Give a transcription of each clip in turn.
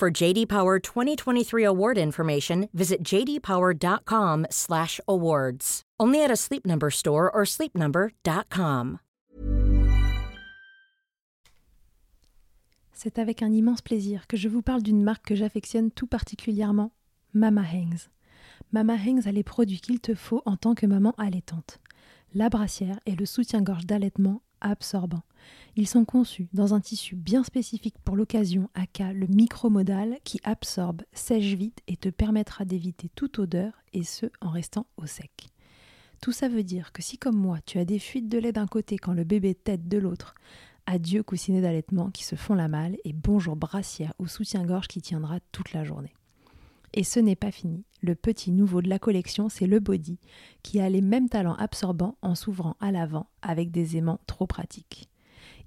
For JD Power 2023 award information, visit jdpower.com/awards. Only at a Sleep Number store or sleepnumber.com. C'est avec un immense plaisir que je vous parle d'une marque que j'affectionne tout particulièrement, Mama Hangs. Mama Hangs a les produits qu'il te faut en tant que maman allaitante. La brassière et le soutien-gorge d'allaitement absorbant. Ils sont conçus dans un tissu bien spécifique pour l'occasion, aka le micromodal, qui absorbe, sèche vite et te permettra d'éviter toute odeur, et ce en restant au sec. Tout ça veut dire que si comme moi tu as des fuites de lait d'un côté quand le bébé tète de l'autre, adieu coussinet d'allaitement qui se font la malle et bonjour brassière ou soutien-gorge qui tiendra toute la journée. Et ce n'est pas fini. Le petit nouveau de la collection, c'est le body, qui a les mêmes talents absorbants en s'ouvrant à l'avant avec des aimants trop pratiques.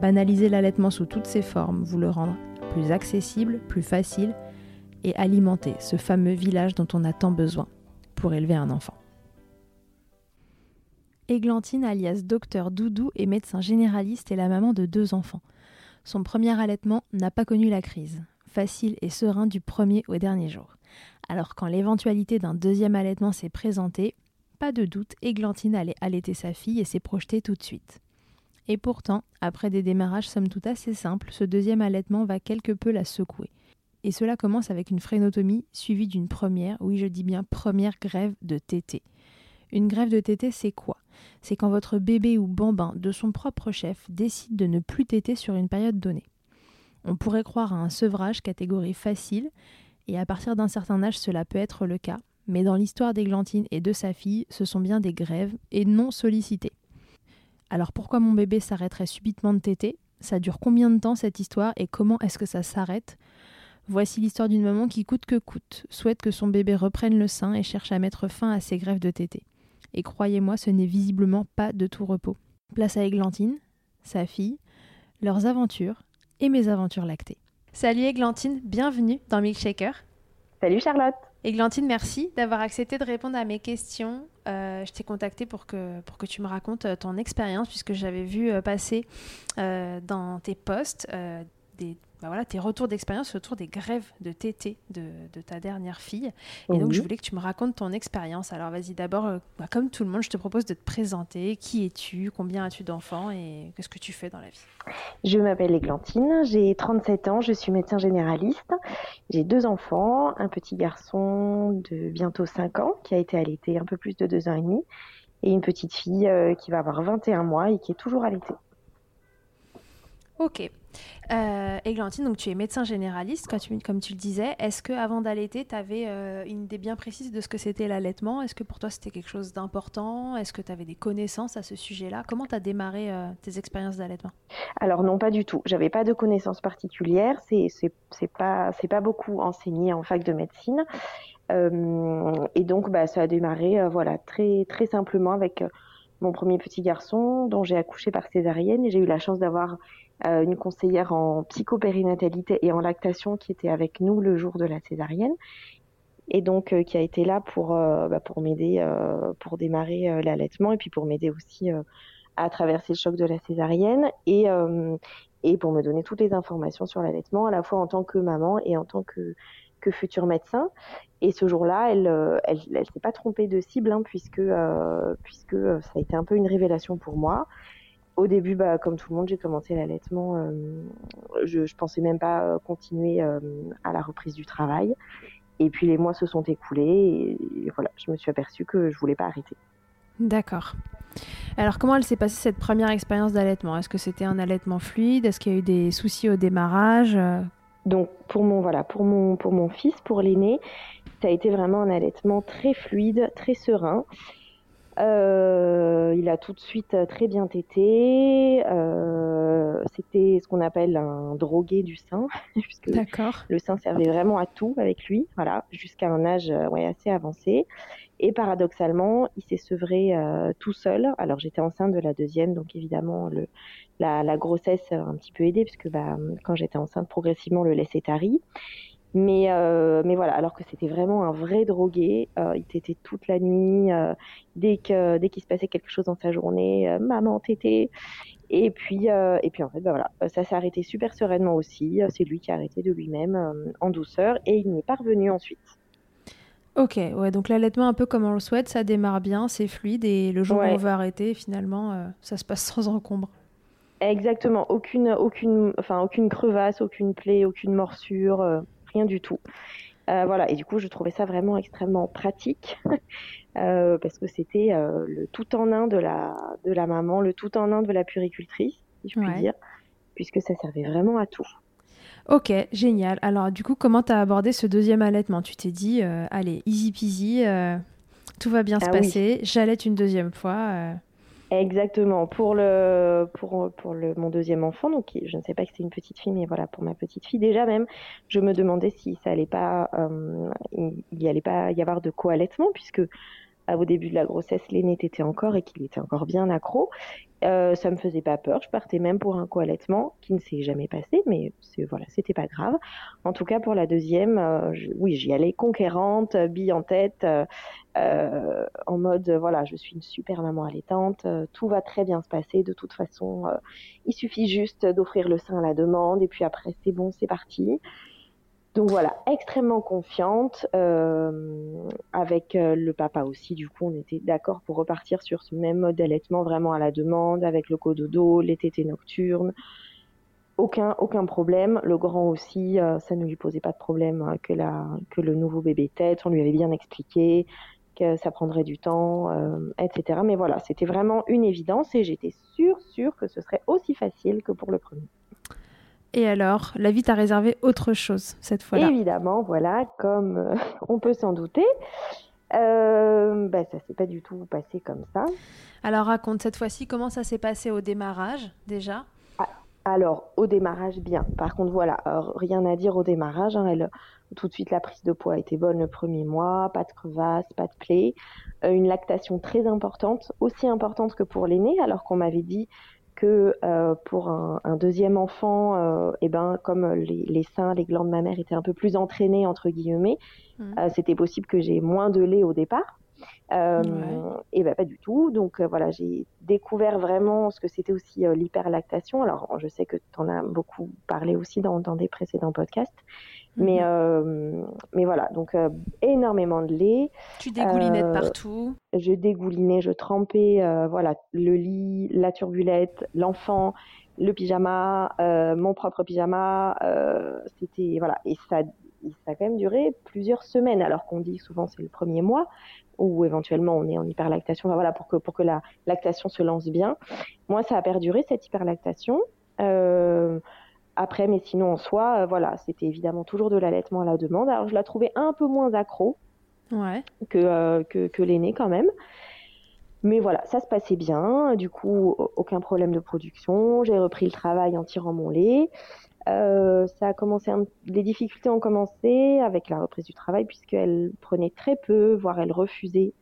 banaliser l'allaitement sous toutes ses formes, vous le rendre plus accessible, plus facile et alimenter ce fameux village dont on a tant besoin pour élever un enfant. Églantine, alias docteur Doudou, est médecin généraliste et la maman de deux enfants. Son premier allaitement n'a pas connu la crise, facile et serein du premier au dernier jour. Alors quand l'éventualité d'un deuxième allaitement s'est présentée, pas de doute, Églantine allait allaiter sa fille et s'est projetée tout de suite. Et pourtant, après des démarrages somme toute assez simples, ce deuxième allaitement va quelque peu la secouer. Et cela commence avec une frénotomie suivie d'une première, oui je dis bien première grève de tété. Une grève de tété, c'est quoi? C'est quand votre bébé ou bambin de son propre chef décide de ne plus téter sur une période donnée. On pourrait croire à un sevrage catégorie facile, et à partir d'un certain âge cela peut être le cas, mais dans l'histoire d'Églantine et de sa fille, ce sont bien des grèves et non sollicitées. Alors pourquoi mon bébé s'arrêterait subitement de téter? Ça dure combien de temps cette histoire et comment est-ce que ça s'arrête? Voici l'histoire d'une maman qui coûte que coûte souhaite que son bébé reprenne le sein et cherche à mettre fin à ses grèves de tété. Et croyez-moi, ce n'est visiblement pas de tout repos. Place à Églantine, sa fille, leurs aventures et mes aventures lactées. Salut Églantine, bienvenue dans Milkshaker. Salut Charlotte. Églantine, merci d'avoir accepté de répondre à mes questions. Euh, je t'ai contacté pour que, pour que tu me racontes euh, ton expérience, puisque j'avais vu euh, passer dans tes posts des bah voilà, tes retours d'expérience autour des grèves de TT de, de ta dernière fille. Et donc, je voulais que tu me racontes ton expérience. Alors, vas-y, d'abord, euh, bah, comme tout le monde, je te propose de te présenter. Qui es-tu? Combien as-tu d'enfants? Et qu'est-ce que tu fais dans la vie? Je m'appelle Églantine, j'ai 37 ans, je suis médecin généraliste. J'ai deux enfants, un petit garçon de bientôt 5 ans qui a été allaité un peu plus de 2 ans et demi et une petite fille qui va avoir 21 mois et qui est toujours allaitée. Ok. Euh, Églantine, donc tu es médecin généraliste, comme tu le disais. Est-ce que avant d'allaiter, tu avais euh, une idée bien précise de ce que c'était l'allaitement? Est-ce que pour toi c'était quelque chose d'important? Est-ce que tu avais des connaissances à ce sujet-là? Comment tu as démarré euh, tes expériences d'allaitement? Alors non, pas du tout. J'avais pas de connaissances particulières. C'est pas pas beaucoup enseigné en fac de médecine. et donc bah ça a démarré voilà très très simplement avec mon premier petit garçon dont j'ai accouché par césarienne et j'ai eu la chance d'avoir euh, une conseillère en psychopérinatalité et en lactation qui était avec nous le jour de la césarienne et donc euh, qui a été là pour euh, bah, pour m'aider pour démarrer l'allaitement et puis pour m'aider aussi à traverser le choc de la césarienne et et pour me donner toutes les informations sur l'allaitement à la fois en tant que maman et en tant que que futur médecin. Et ce jour-là, elle, elle, elle s'est pas trompée de cible, hein, puisque, puisque ça a été un peu une révélation pour moi au début, bah, comme tout le monde, j'ai commencé l'allaitement. Euh, je, pensais même pas euh, continuer euh, à la reprise du travail. Et puis les mois se sont écoulés et, voilà, je me suis aperçue que je voulais pas arrêter. D'accord. Alors comment elle s'est passée cette première expérience d'allaitement? Est-ce que c'était un allaitement fluide? Est-ce qu'il y a eu des soucis au démarrage? Donc pour mon voilà, pour mon pour mon fils, pour l'aîné, ça a été vraiment un allaitement très fluide, très serein. Euh, il a tout de suite euh, très bien tété. Euh, c'était ce qu'on appelle un drogué du sein, puisque le sein servait vraiment à tout avec lui, voilà, jusqu'à un âge ouais, assez avancé. Et paradoxalement, il s'est sevré tout seul. Alors j'étais enceinte de la deuxième, donc évidemment la, grossesse a un petit peu aidé, puisque bah, quand j'étais enceinte, progressivement le lait s'est tari. Mais, euh, voilà, alors que c'était vraiment un vrai drogué. Euh, il t'était toute la nuit. Euh, dès qu'il se passait quelque chose dans sa journée, euh, maman t'étais. Et puis en fait, bah voilà, ça s'est arrêté super sereinement aussi. C'est lui qui a arrêté de lui-même en douceur et il n'est pas revenu ensuite. Ok, ouais, donc l'allaitement un peu comme on le souhaite, ça démarre bien, c'est fluide et le jour où on veut arrêter, finalement, ça se passe sans encombre. Exactement, aucune, aucune, enfin, aucune crevasse, aucune plaie, aucune morsure rien du tout. Euh, voilà, et du coup, je trouvais ça vraiment extrêmement pratique euh, parce que c'était euh, le tout en un de la, de la maman, le tout en un de la puricultrice, si je puis dire, puisque ça servait vraiment à tout. Ok, génial. Alors, du coup, comment tu as abordé ce deuxième allaitement? Tu t'es dit, allez, easy peasy, tout va bien se ah passer, j'allaite une deuxième fois. Exactement. Pour le pour pour le mon deuxième enfant, donc je ne sais pas que c'est une petite fille, mais voilà pour ma petite fille déjà même, je me demandais si ça allait pas euh, il, allait pas y avoir de co-allaitement puisque au début de la grossesse, l'aîné était encore et qu'il était encore bien accro. Euh, ça me faisait pas peur. Je partais même pour un co-allaitement qui ne s'est jamais passé, mais voilà, c'était pas grave. En tout cas, pour la deuxième, euh, oui, j'y allais conquérante, bille en tête, euh, en mode voilà, je suis une super maman allaitante, tout va très bien se passer. De toute façon, il suffit juste d'offrir le sein à la demande et puis après c'est bon, c'est parti. Donc voilà, extrêmement confiante. Euh, avec euh, le papa aussi, du coup, on était d'accord pour repartir sur ce même mode d'allaitement vraiment à la demande, avec le cododo, les tétés nocturnes. Aucun, aucun problème. Le grand aussi, euh, ça ne lui posait pas de problème que le nouveau bébé tête. On lui avait bien expliqué que ça prendrait du temps, etc. Mais voilà, c'était vraiment une évidence et j'étais sûre, sûre que ce serait aussi facile que pour le premier. Et alors, la vie t'a réservé autre chose cette fois-là? Évidemment, voilà, comme euh, on peut s'en douter. Euh, bah, ça s'est pas du tout passé comme ça. Alors raconte cette fois-ci comment ça s'est passé au démarrage déjà? Ah, Alors au démarrage bien. Par contre voilà, rien à dire au démarrage. Hein. elle, tout de suite la prise de poids était bonne le premier mois, pas de crevasse, pas de plaie, euh, une lactation très importante, aussi importante que pour l'aîné, alors qu'on m'avait dit que euh, pour un, deuxième enfant, euh, eh ben, comme les, seins, les glandes mammaires étaient un peu plus entraînées, entre guillemets, mmh. euh, c'était possible que j'ai moins de lait au départ. Et ben pas du tout. Donc voilà, j'ai découvert vraiment ce que c'était aussi l'hyperlactation. Alors je sais que tu en as beaucoup parlé aussi dans, dans des précédents podcasts. Mais, mhm. euh, mais voilà, donc euh, énormément de lait. Tu dégoulinais de euh, partout. Je dégoulinais, je trempais, voilà, le lit, la turbulette, l'enfant, le pyjama, mon propre pyjama. C'était voilà, et ça, ça a quand même duré plusieurs semaines. Alors qu'on dit souvent c'est le premier mois, ou éventuellement on est en hyperlactation, voilà, pour que, pour que la lactation se lance bien. Moi, ça a perduré cette hyperlactation. Euh, après, mais sinon en soi, euh, voilà, c'était évidemment toujours de l'allaitement à la demande. Alors je la trouvais un peu moins accro que, euh, que, que l'aîné quand même. Mais voilà, ça se passait bien. Du coup, aucun problème de production. J'ai repris le travail en tirant mon lait. Euh, ça a commencé, les difficultés ont commencé avec la reprise du travail puisqu'elle prenait très peu, voire elle refusait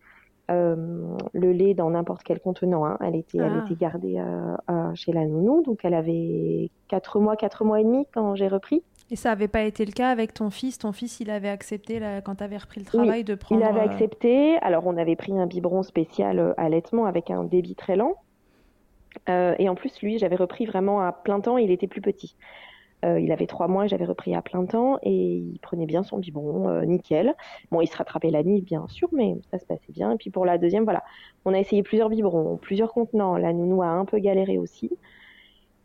euh, le lait dans n'importe quel contenant. Hein. Elle, était, elle ah. était gardée euh, chez la nounou, donc elle avait 4 mois, 4 mois et demi quand j'ai repris. Et ça n'avait pas été le cas avec ton fils? Ton fils, il avait accepté quand tu avais repris le travail de prendre. Il avait accepté. Alors, on avait pris un biberon spécial allaitement avec un débit très lent. et en plus, lui, j'avais repris vraiment à plein temps. Il était plus petit. Euh, il avait trois mois, j'avais repris à plein temps et il prenait bien son biberon, euh, nickel. Bon, il se rattrapait la nuit, bien sûr, mais ça se passait bien. Et puis pour la deuxième, voilà, on a essayé plusieurs biberons, plusieurs contenants. La nounou a un peu galéré aussi.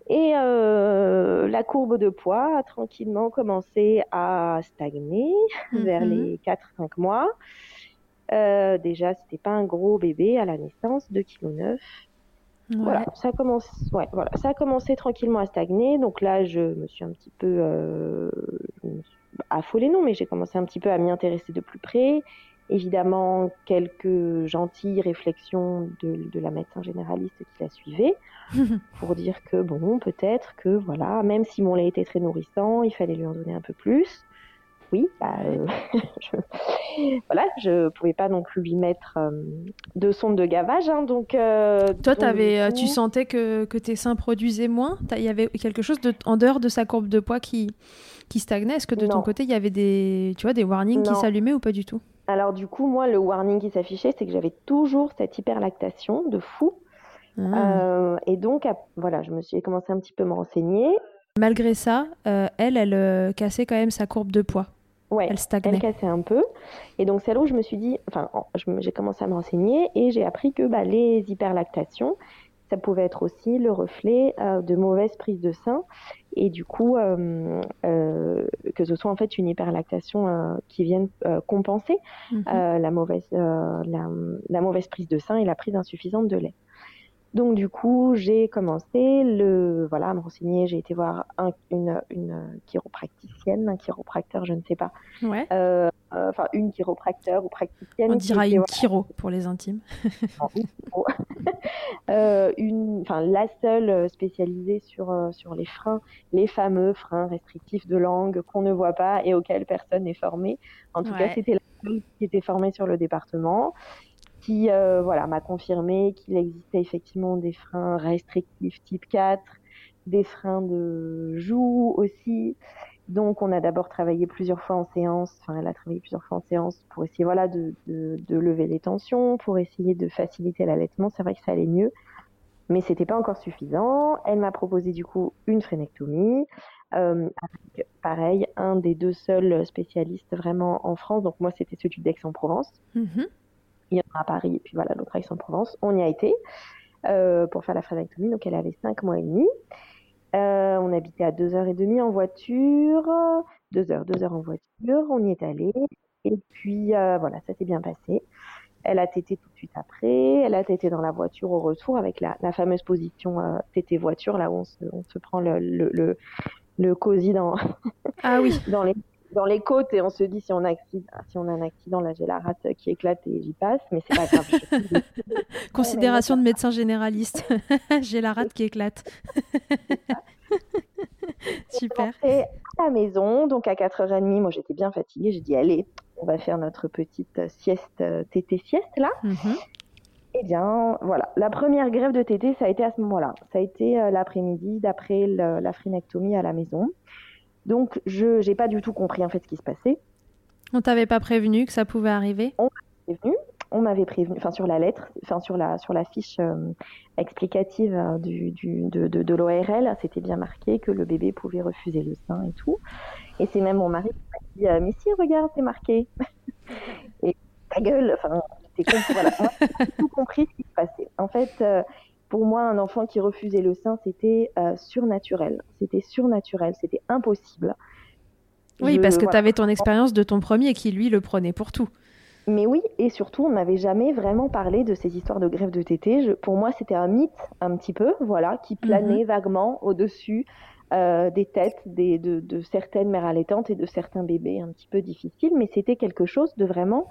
Et euh, la courbe de poids a tranquillement commencé à stagner vers mhm. les 4-5 mois. déjà, c'était pas un gros bébé à la naissance, 2,9 kg. Voilà, ça commence, ouais, voilà, ça a commencé tranquillement à stagner. Donc là, je me suis un petit peu euh, affolée, non, mais j'ai commencé un petit peu à m'y intéresser de plus près. Évidemment, quelques gentilles réflexions de, de la médecin généraliste qui la suivait pour dire que bon, peut-être que voilà, même si mon lait était très nourrissant, il fallait lui en donner un peu plus oui, bah, euh, je... voilà, je pouvais pas non plus lui mettre euh, de sonde de gavage. Hein, donc, euh, toi, avais, tu sentais que, que, tes seins produisaient moins? Il y avait quelque chose de, en dehors de sa courbe de poids qui, qui stagnait? Est-ce que de ton côté, il y avait des, tu vois, des warnings qui s'allumaient ou pas du tout? Alors, du coup, moi, le warning qui s'affichait, c'est que j'avais toujours cette hyperlactation de fou. Ah. et donc, voilà, je me suis commencé un petit peu à me renseigner. Malgré ça, elle, elle cassait quand même sa courbe de poids. Ouais, elle stagnait. Elle cassait un peu. Et donc, c'est là où je me suis dit, enfin, j'ai commencé à me renseigner et j'ai appris que bah, les hyperlactations, ça pouvait être aussi le reflet euh, de mauvaise prise de sein. Et du coup, euh, euh, que ce soit en fait une hyperlactation qui vienne compenser mhm. la, mauvaise, la, mauvaise prise de sein et la prise insuffisante de lait. Donc du coup, j'ai commencé le voilà à me renseigner. J'ai été voir une, une chiropracticienne, un chiropracteur, je ne sais pas. Ouais. Euh, euh, enfin, une chiropracteur ou praticienne. On dira une chiro pour les intimes. euh, une, enfin, la seule spécialisée sur sur les freins, les fameux freins restrictifs de langue qu'on ne voit pas et auxquels personne n'est formé. En tout cas, c'était la seule qui était formée sur le département qui euh, voilà, m'a confirmé qu'il existait effectivement des freins restrictifs type 4, des freins de joue aussi. Donc, on a d'abord travaillé plusieurs fois en séance, enfin, elle a travaillé plusieurs fois en séance pour essayer voilà, de, de, lever les tensions, pour essayer de faciliter l'allaitement. C'est vrai que ça allait mieux, mais c'était pas encore suffisant. Elle m'a proposé du coup une phrénectomie, euh, pareil, un des deux seuls spécialistes vraiment en France. Donc, moi, c'était celui d'Aix-en-Provence. Mm-hmm il y en a à Paris et puis voilà, l'autre à Aix-en-Provence. On y a été euh, pour faire la phrénectomie, donc elle avait 5 mois et demi. Euh, on habitait à 2h30 en voiture, 2 heures, 2 heures en voiture, on y est allé, et puis euh, voilà, ça s'est bien passé. Elle a tété tout de suite après, elle a tété dans la voiture au retour avec la, fameuse position tété voiture, là où on se, on se prend le, le, le, cosy dans, ah oui. dans les dans les côtes et on se dit si on a, si on a un accident, là j'ai la rate qui éclate et j'y passe, mais c'est pas grave. Considération de médecin généraliste. j'ai la rate qui éclate. Super. Et à la maison, donc à 4h30, moi j'étais bien fatiguée, j'ai dit allez, on va faire notre petite sieste, tété sieste là. Mm-hmm. Eh bien, voilà. La première grève de tété, ça a été à ce moment-là. Ça a été euh, l'après-midi d'après la phrénectomie à la maison. Donc, je n'ai pas du tout compris en fait ce qui se passait. On t'avait pas prévenu que ça pouvait arriver? On m'avait prévenu. On m'avait prévenu, enfin sur la lettre, enfin sur la sur la fiche euh, explicative euh, du, du, de, de, de l'ORL, c'était bien marqué que le bébé pouvait refuser le sein et tout. Et c'est même mon mari qui m'a dit euh, mais si regarde c'est marqué. et ta gueule, enfin c'est con, voilà. Moi, j'ai tout compris ce qui se passait. En fait, pour moi, un enfant qui refusait le sein, c'était euh, surnaturel. C'était surnaturel, c'était impossible. Oui, parce que tu avais ton expérience de ton premier qui, lui, le prenait pour tout. Mais oui, et surtout, on n'avait jamais vraiment parlé de ces histoires de grève de tétée. pour moi, c'était un mythe, un petit peu, voilà, qui planait mhm. vaguement au-dessus euh, des têtes des, de, de, certaines mères allaitantes et de certains bébés un petit peu difficiles, mais c'était quelque chose de vraiment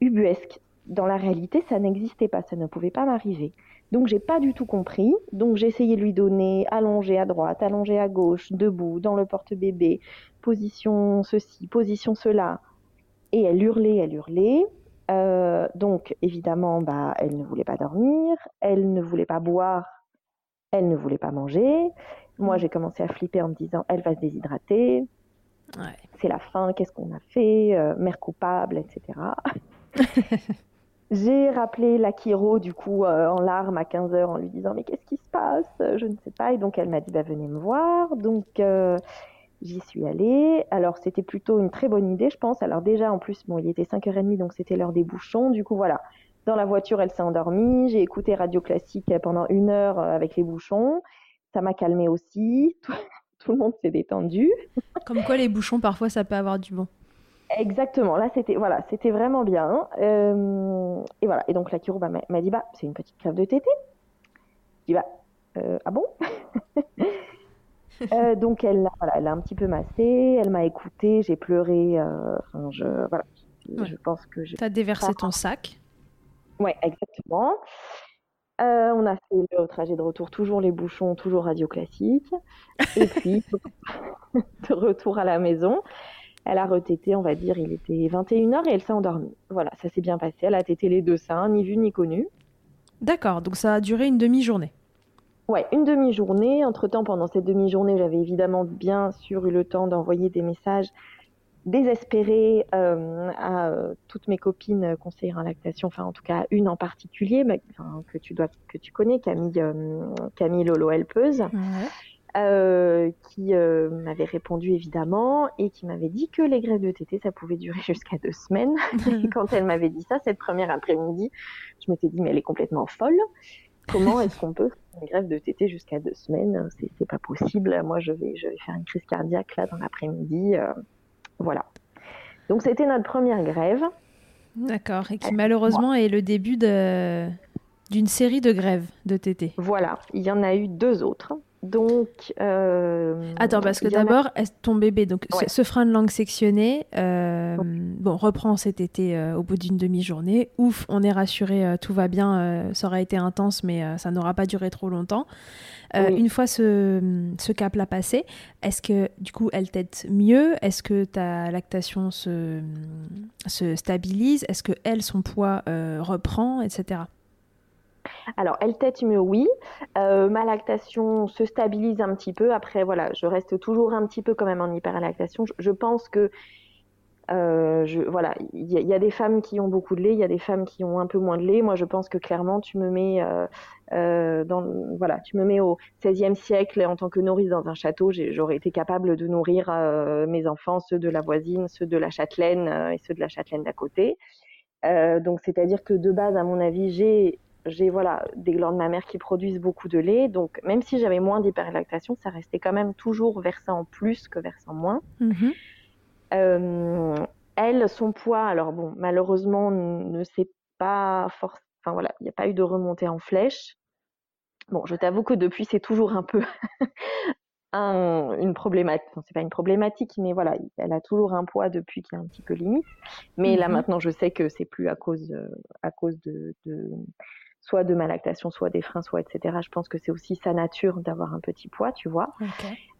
ubuesque. Dans la réalité, ça n'existait pas, ça ne pouvait pas m'arriver. Donc j'ai pas du tout compris. Donc j'ai essayé de lui donner allongé à droite, allongé à gauche, debout, dans le porte-bébé, position ceci, position cela. Et elle hurlait, elle hurlait. Euh, donc évidemment, bah, elle ne voulait pas dormir, elle ne voulait pas boire, elle ne voulait pas manger. Moi, j'ai commencé à flipper en me disant, elle va se déshydrater. C'est la fin, qu'est-ce qu'on a fait euh, Mère coupable, etc. J'ai rappelé la Kiro, du coup, euh, en larmes à 15h en lui disant Mais qu'est-ce qui se passe? Je ne sais pas. Et donc, elle m'a dit bah, Venez me voir. Donc, euh, j'y suis allée. Alors, c'était plutôt une très bonne idée, je pense. Alors, déjà, en plus, bon, il était 5h30, donc c'était l'heure des bouchons. Du coup, voilà. Dans la voiture, elle s'est endormie. J'ai écouté Radio Classique pendant une heure euh, avec les bouchons. Ça m'a calmée aussi. Tout, le monde s'est détendu. Comme quoi, les bouchons, parfois, ça peut avoir du bon. Exactement. Là, c'était voilà, c'était vraiment bien. Euh, et voilà. Et donc la chiro m'a dit bah c'est une petite crève de tété. Je dis bah euh, ah bon? Euh, donc elle, voilà, elle a un petit peu massé, elle m'a écouté, j'ai pleuré. Enfin, je voilà, je pense que je. T'as déversé ton sac. Ouais, exactement. on a fait le trajet de retour, toujours les bouchons, toujours radio classique. Et puis, de retour à la maison, elle a retété, on va dire, il était 21h et elle s'est endormie. Voilà, ça s'est bien passé. Elle a tété les deux seins, ni vu ni connu. D'accord, donc ça a duré une demi-journée. Ouais, une demi-journée. Entre-temps, pendant cette demi-journée, j'avais évidemment bien sûr eu le temps d'envoyer des messages désespérés euh, à euh, toutes mes copines conseillères en lactation, enfin en tout cas une en particulier, que tu dois, que tu connais, Camille, euh, Camille Lolo Helpeuse. Ouais. Euh, qui euh, m'avait répondu évidemment et qui m'avait dit que les grèves de TT, ça pouvait durer jusqu'à deux semaines. et quand elle m'avait dit ça, cette première après-midi, je m'étais dit, mais elle est complètement folle. Comment est-ce qu'on peut faire une grève de TT jusqu'à deux semaines? C'est pas possible. Moi, je vais, je vais faire une crise cardiaque là dans l'après-midi. Euh, voilà. Donc, c'était notre première grève. D'accord. Et qui malheureusement est le début d'une série de grèves de TT. Voilà. Il y en a eu deux autres. Donc. Euh, Attends, parce que d'abord, ton bébé, donc ce, frein de langue sectionné, euh, bon, reprend cet été euh, au bout d'une demi-journée. Ouf, on est rassuré, tout va bien, ça aura été intense, mais ça n'aura pas duré trop longtemps. Une fois ce, ce cap-là passé, est-ce que du coup elle t'aide mieux? Est-ce que ta lactation se, se stabilise? Est-ce que elle, son poids reprend, etc. Alors, elle tête oui. Euh, ma lactation se stabilise un petit peu. Après, voilà, je reste toujours un petit peu quand même en hyperlactation. Je, je pense que, euh, voilà, il y, a des femmes qui ont beaucoup de lait, il y a des femmes qui ont un peu moins de lait. Moi, je pense que clairement, tu me mets, euh, dans, voilà, tu me mets au XVIe siècle en tant que nourrice dans un château. J'aurais été capable de nourrir mes enfants, ceux de la voisine, ceux de la châtelaine et ceux de la châtelaine d'à côté. donc, c'est-à-dire que de base, à mon avis, j'ai j'ai voilà des glands de ma mère qui produisent beaucoup de lait, donc même si j'avais moins d'hyperlactation, ça restait quand même toujours versant plus que versant moins. Mhm. Euh, elle, son poids, alors bon, malheureusement, ne s'est pas forcément, enfin voilà, il n'y a pas eu de remontée en flèche. Bon, je t'avoue que depuis, c'est toujours un peu une problématique. Enfin, c'est pas une problématique, mais voilà, elle a toujours un poids depuis qui est un petit peu limite. Mais là mhm. maintenant, je sais que c'est plus à cause, à cause de, soit de ma lactation, soit des freins, soit etc. Je pense que c'est aussi sa nature d'avoir un petit poids, tu vois.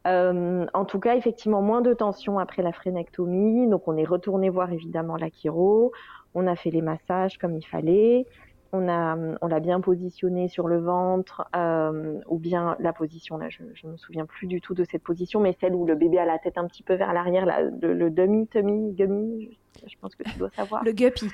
Euh, en tout cas, effectivement, moins de tension après la frénectomie. Donc, on est retourné voir évidemment la chiro. On a fait les massages comme il fallait. On a, on l'a bien positionné sur le ventre, euh, ou bien la position là, je, ne me souviens plus du tout de cette position, mais celle où le bébé a la tête un petit peu vers l'arrière, le, demi, tummy, gummy, je pense que tu dois savoir. Le guppy.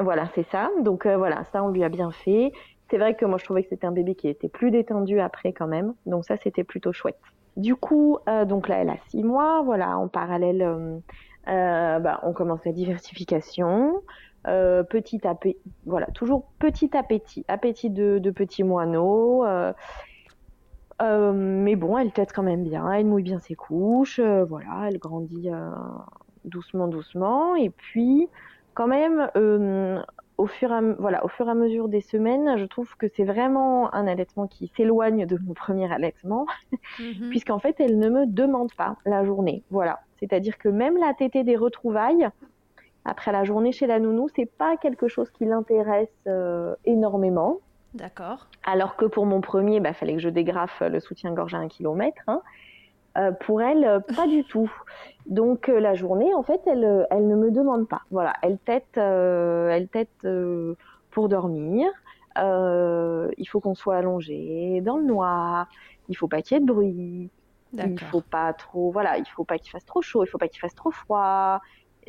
Voilà, c'est ça. Donc euh, voilà, ça on lui a bien fait. C'est vrai que moi je trouvais que c'était un bébé qui était plus détendu après quand même. Donc ça c'était plutôt chouette. Du coup, euh, donc là elle a six mois. Voilà, en parallèle, euh, bah, on commence la diversification. petit appétit, voilà, toujours petit appétit, appétit de, de petits moineaux. mais bon, elle tête quand même bien, elle mouille bien ses couches, voilà, elle grandit doucement, doucement. Et puis, quand même, au fur, et à, voilà, au fur et à mesure des semaines, je trouve que c'est vraiment un allaitement qui s'éloigne de mon premier allaitement, mhm. puisqu'en fait, elle ne me demande pas la journée. Voilà. C'est-à-dire que même la tétée des retrouvailles, après la journée chez la nounou, c'est pas quelque chose qui l'intéresse euh, énormément. D'accord. Alors que pour mon premier, il bah, fallait que je dégrafe le soutien-gorge à un kilomètre. Hein. Euh, pour elle, euh, pas du tout. Donc la journée, en fait, elle, elle ne me demande pas. Voilà, elle tête, elle tête pour dormir. il faut qu'on soit allongé dans le noir. Il faut pas qu'il y ait de bruit. Il faut pas trop, voilà, il faut pas qu'il fasse trop chaud. Il faut pas qu'il fasse trop froid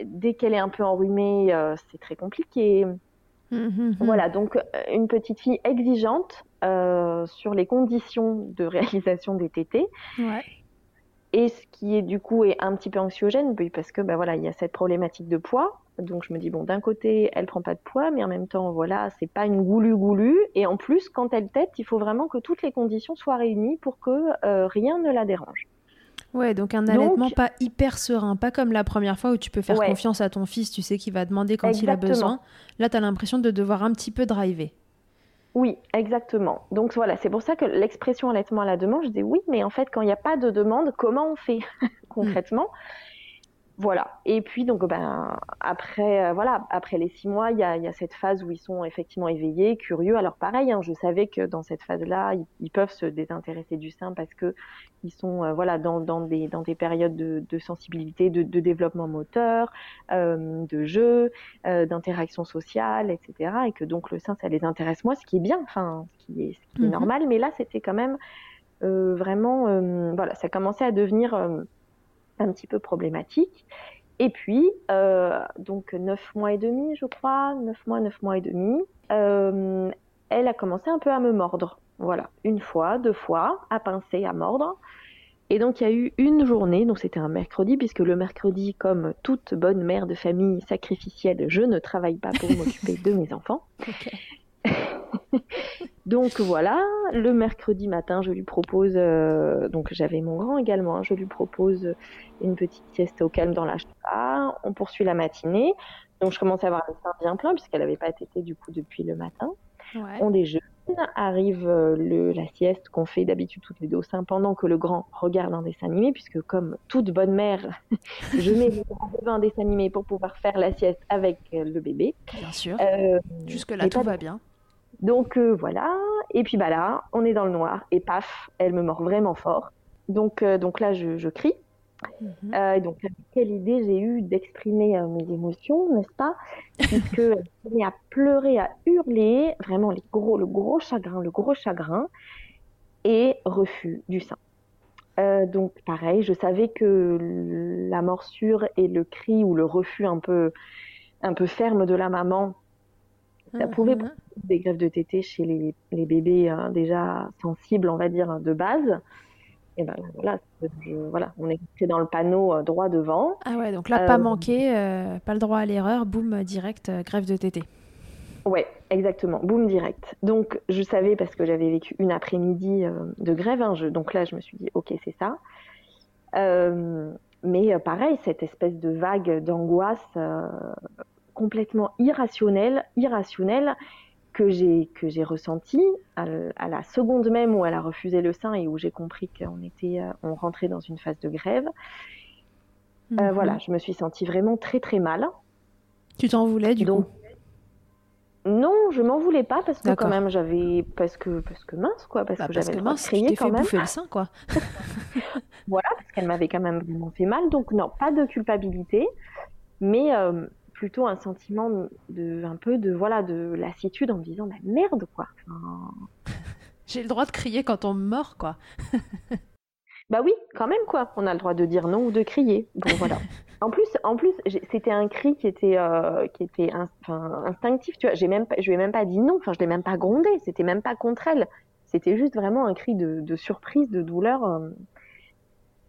dès qu'elle est un peu enrhumée, euh, c'est très compliqué. Mmh, mmh, mmh. Voilà, donc euh, une petite fille exigeante euh, sur les conditions de réalisation des tétés. Et ce qui est du coup est un petit peu anxiogène, parce que ben voilà, il y a cette problématique de poids. Donc je me dis bon, d'un côté, elle prend pas de poids, mais en même temps, voilà, c'est pas une goulue goulue. Et en plus, quand elle tète, il faut vraiment que toutes les conditions soient réunies pour que rien ne la dérange. Ouais, donc un allaitement pas hyper serein, pas comme la première fois où tu peux faire confiance à ton fils, tu sais qu'il va demander quand il a besoin. Là, tu as l'impression de devoir un petit peu driver. Oui, exactement. Donc voilà, c'est pour ça que l'expression allaitement à la demande, je dis oui, mais en fait, quand il n'y a pas de demande, comment on fait concrètement? Voilà. Et puis donc ben après euh, voilà après les six mois, il y a, cette phase où ils sont effectivement éveillés, curieux. Alors pareil, hein, je savais que dans cette phase-là, ils, peuvent se désintéresser du sein parce que ils sont euh, voilà dans, des dans des périodes de, sensibilité, de, développement moteur, euh, de jeu, d'interaction sociale, etc. Et que donc le sein ça les intéresse moi, ce qui est bien, enfin ce qui est, ce qui est mhm. normal. Mais là c'était quand même vraiment voilà, ça commençait à devenir un petit peu problématique. Et puis, euh, donc neuf mois et demi, je crois, neuf mois, neuf mois et demi, euh, elle a commencé un peu à me mordre. Voilà, une fois, deux fois, à pincer, à mordre. Et donc il y a eu une journée, donc c'était un mercredi, puisque le mercredi, comme toute bonne mère de famille sacrificielle, je ne travaille pas pour m'occuper de mes enfants. donc voilà, le mercredi matin, je lui propose, euh, donc j'avais mon grand également, hein, je lui propose une petite sieste au calme dans la chambre. On poursuit la matinée. Donc je commence à avoir le sein bien plein puisqu'elle n'avait pas tété du coup depuis le matin. On déjeune, arrive euh, le, la sieste qu'on fait d'habitude toutes les deux au sein pendant que le grand regarde un dessin animé puisque comme toute bonne mère, je mets le grand devant un dessin animé pour pouvoir faire la sieste avec euh, le bébé. Bien sûr. Euh, Jusque là tout va bien. Donc voilà. Et puis bah là, on est dans le noir et paf, elle me mord vraiment fort. Donc donc là je crie. Euh, donc, quelle idée j'ai eu d'exprimer euh, mes émotions, n'est-ce pas? Puisque elle à pleurer, à hurler, vraiment les gros, le gros chagrin, le gros chagrin, et refus du sein. Euh, donc, pareil, je savais que la morsure et le cri ou le refus un peu, un peu ferme de la maman, ça pouvait mhm. des grèves de tétée chez les, les bébés hein, déjà sensibles, on va dire, de base. Et ben voilà, voilà, on est dans le panneau euh, droit devant. Ah ouais, donc là, pas euh, manqué, euh, pas le droit à l'erreur, boum, direct, grève de TT. Ouais, exactement, boum, direct. Donc je savais parce que j'avais vécu une après-midi de grève, hein, donc là je me suis dit, ok, c'est ça. mais pareil, cette espèce de vague d'angoisse complètement irrationnelle, irrationnelle, que j'ai que j'ai ressenti à, la seconde même où elle a refusé le sein et où j'ai compris qu'on était euh, on rentrait dans une phase de grève. Euh, mhm. voilà, je me suis sentie vraiment très très mal. Tu t'en voulais du coup Non, je m'en voulais pas parce que quand même j'avais parce que parce que mince quoi parce bah, que j'avais mince, crié quand fait même. bouffer le sein quoi. voilà, parce qu'elle m'avait quand même vraiment fait mal donc non, pas de culpabilité mais euh, plutôt un sentiment de un peu de voilà de lassitude en me disant bah merde quoi. J'ai le droit de crier quand on me mord quoi. bah oui, quand même quoi. On a le droit de dire non ou de crier. Bon voilà. en plus, en plus, c'était un cri qui était euh, qui était instinctif. Tu vois, j'ai même je lui ai même pas dit non. Enfin, je l'ai même pas grondé. C'était même pas contre elle. C'était juste vraiment un cri de, surprise, de douleur. Euh.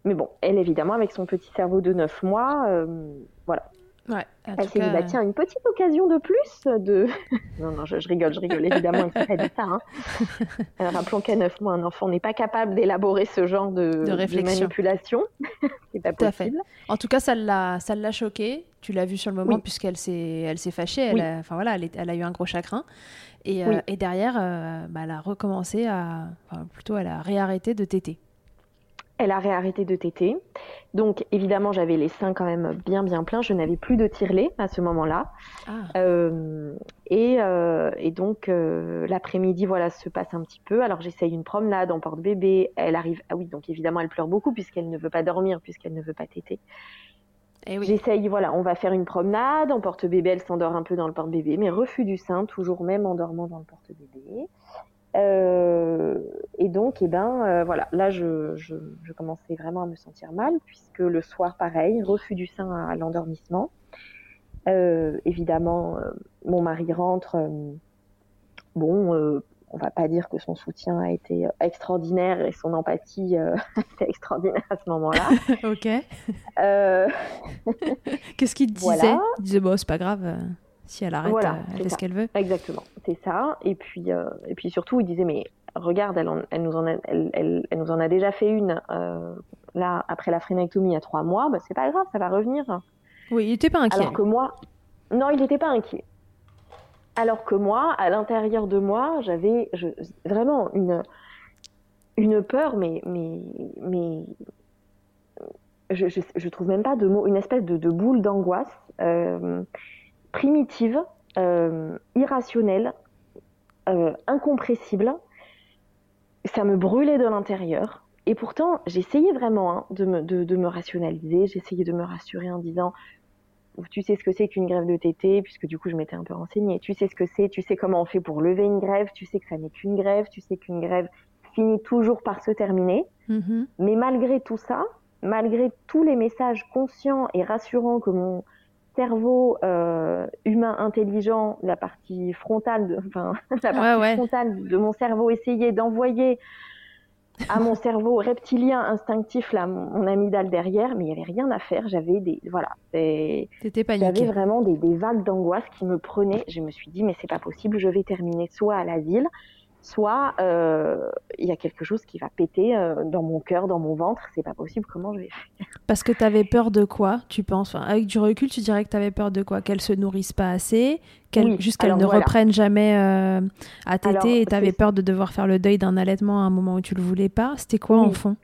Mais bon, elle évidemment avec son petit cerveau de 9 mois, euh, voilà, Ouais, elle s'est dit, bah, tiens, une petite occasion de plus de. non, non, je, rigole, je rigole, évidemment, elle s'est dit ça. Hein. rappelons qu'à 9 mois, un enfant n'est pas capable d'élaborer ce genre de, de, manipulation. C'est pas possible. En tout cas, ça l'a, choquée. Tu l'as vu sur le moment, puisqu'elle s'est, fâchée. Elle, a, enfin, voilà, elle, elle, a eu un gros chagrin. Et, euh, et derrière, euh, bah, elle a recommencé à. Enfin, plutôt, elle a réarrêté de téter. Elle a réarrêté de téter. Donc évidemment, j'avais les seins quand même bien bien pleins. Je n'avais plus de tire-lait à ce moment-là. Ah. Euh, et, euh, et, donc euh, l'après-midi, voilà, se passe un petit peu. Alors j'essaye une promenade en porte-bébé. Elle arrive. Ah oui, donc évidemment, elle pleure beaucoup puisqu'elle ne veut pas dormir, puisqu'elle ne veut pas téter. Et eh oui. J'essaye, voilà, on va faire une promenade en porte-bébé. Elle s'endort un peu dans le porte-bébé, mais refus du sein, toujours même en dormant dans le porte-bébé. Euh, et donc, eh ben, euh, voilà, là, je, je, je, commençais vraiment à me sentir mal, puisque le soir, pareil, refus du sein à, l'endormissement. Euh, évidemment, mon mari rentre. bon, on va pas dire que son soutien a été extraordinaire et son empathie était extraordinaire à ce moment-là. ok. Qu'est-ce qu'il te disait? Il disait, bon, c'est pas grave. Si elle arrête, euh, elle fait ce qu'elle veut. Exactement, c'est ça. Et puis, euh, et puis surtout, il disait, mais regarde, elle, elle, nous, en a, elle, elle, nous en a déjà fait une, euh, là, après la phrénectomie, il y a trois mois, bah, c'est pas grave, ça va revenir. Oui, il n'était pas inquiet. Alors que moi, non, il n'était pas inquiet. Alors que moi, à l'intérieur de moi, j'avais vraiment une, une peur, mais, mais, mais je, je, je, trouve même pas de mots, une espèce de, de boule d'angoisse. Euh, primitive, euh, irrationnelle, euh, incompressible. Ça me brûlait de l'intérieur. Et pourtant, j'essayais vraiment hein, de, me, de, me rationaliser, j'essayais de me rassurer en disant tu sais ce que c'est qu'une grève de TT, puisque du coup je m'étais un peu renseignée. Tu sais ce que c'est, tu sais comment on fait pour lever une grève, tu sais que ça n'est qu'une grève, tu sais qu'une grève finit toujours par se terminer. Mm-hmm. Mais malgré tout ça, malgré tous les messages conscients et rassurants que mon, cerveau euh, humain intelligent, la partie frontale, de, enfin la partie frontale de mon cerveau essayait d'envoyer à mon cerveau reptilien instinctif là mon, amygdale derrière, mais il y avait rien à faire. J'avais des voilà, j'avais vraiment des, des vagues d'angoisse qui me prenaient. Je me suis dit mais c'est pas possible, je vais terminer soit à l'asile, soit euh, il y a quelque chose qui va péter euh, dans mon cœur, dans mon ventre, c'est pas possible, comment je vais faire? Parce que tu avais peur de quoi, tu penses? Avec du recul, tu dirais que tu avais peur de quoi? Qu'elle se nourrisse pas assez, juste qu'elle ne reprenne jamais euh, à téter et tu avais peur de devoir faire le deuil d'un allaitement à un moment où tu le voulais pas? C'était quoi en fond?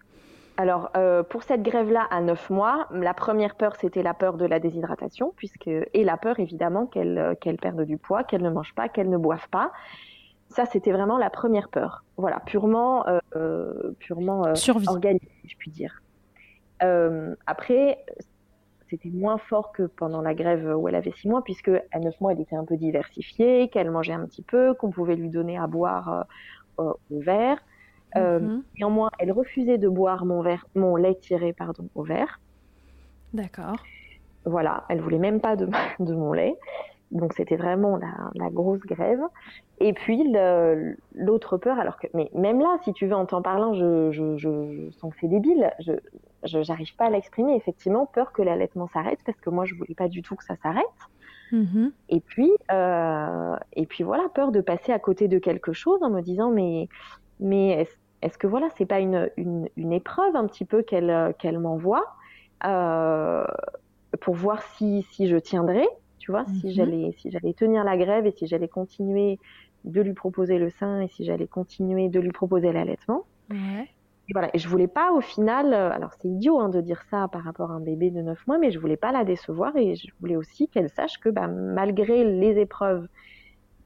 Alors, pour cette grève-là, à 9 mois, la première peur, c'était la peur de la déshydratation, puisque et la peur, évidemment, qu'elle qu'elle perde du poids, qu'elle ne mange pas, qu'elle ne boive pas. Ça, c'était vraiment la première peur. Voilà, purement, euh, euh purement euh, organique, je puis dire. Euh, après, c'était moins fort que pendant la grève où elle avait six mois, puisque à neuf mois, elle était un peu diversifiée, qu'elle mangeait un petit peu, qu'on pouvait lui donner à boire au verre. Mhm. Néanmoins, elle refusait de boire mon, verre, mon lait tiré pardon, au verre. D'accord. Voilà, elle voulait même pas de, de mon lait. Donc c'était vraiment la, grosse grève. Et puis l'autre peur, alors que mais même là, si tu veux en t'en parlant, je, je, je, sens que c'est débile. Je j'arrive pas à l'exprimer. Effectivement, peur que l'allaitement s'arrête parce que moi je voulais pas du tout que ça s'arrête. Mm-hmm. Et puis euh, et puis voilà, peur de passer à côté de quelque chose en me disant mais mais est-ce que voilà, c'est pas une, une, une, épreuve un petit peu qu'elle qu'elle m'envoie euh, pour voir si si je tiendrai tu vois, si mhm. j'allais si j'allais tenir la grève et si j'allais continuer de lui proposer le sein et si j'allais continuer de lui proposer l'allaitement. Et voilà, et je voulais pas au final, euh, alors c'est idiot hein, de dire ça par rapport à un bébé de 9 mois, mais je voulais pas la décevoir et je voulais aussi qu'elle sache que bah, malgré les épreuves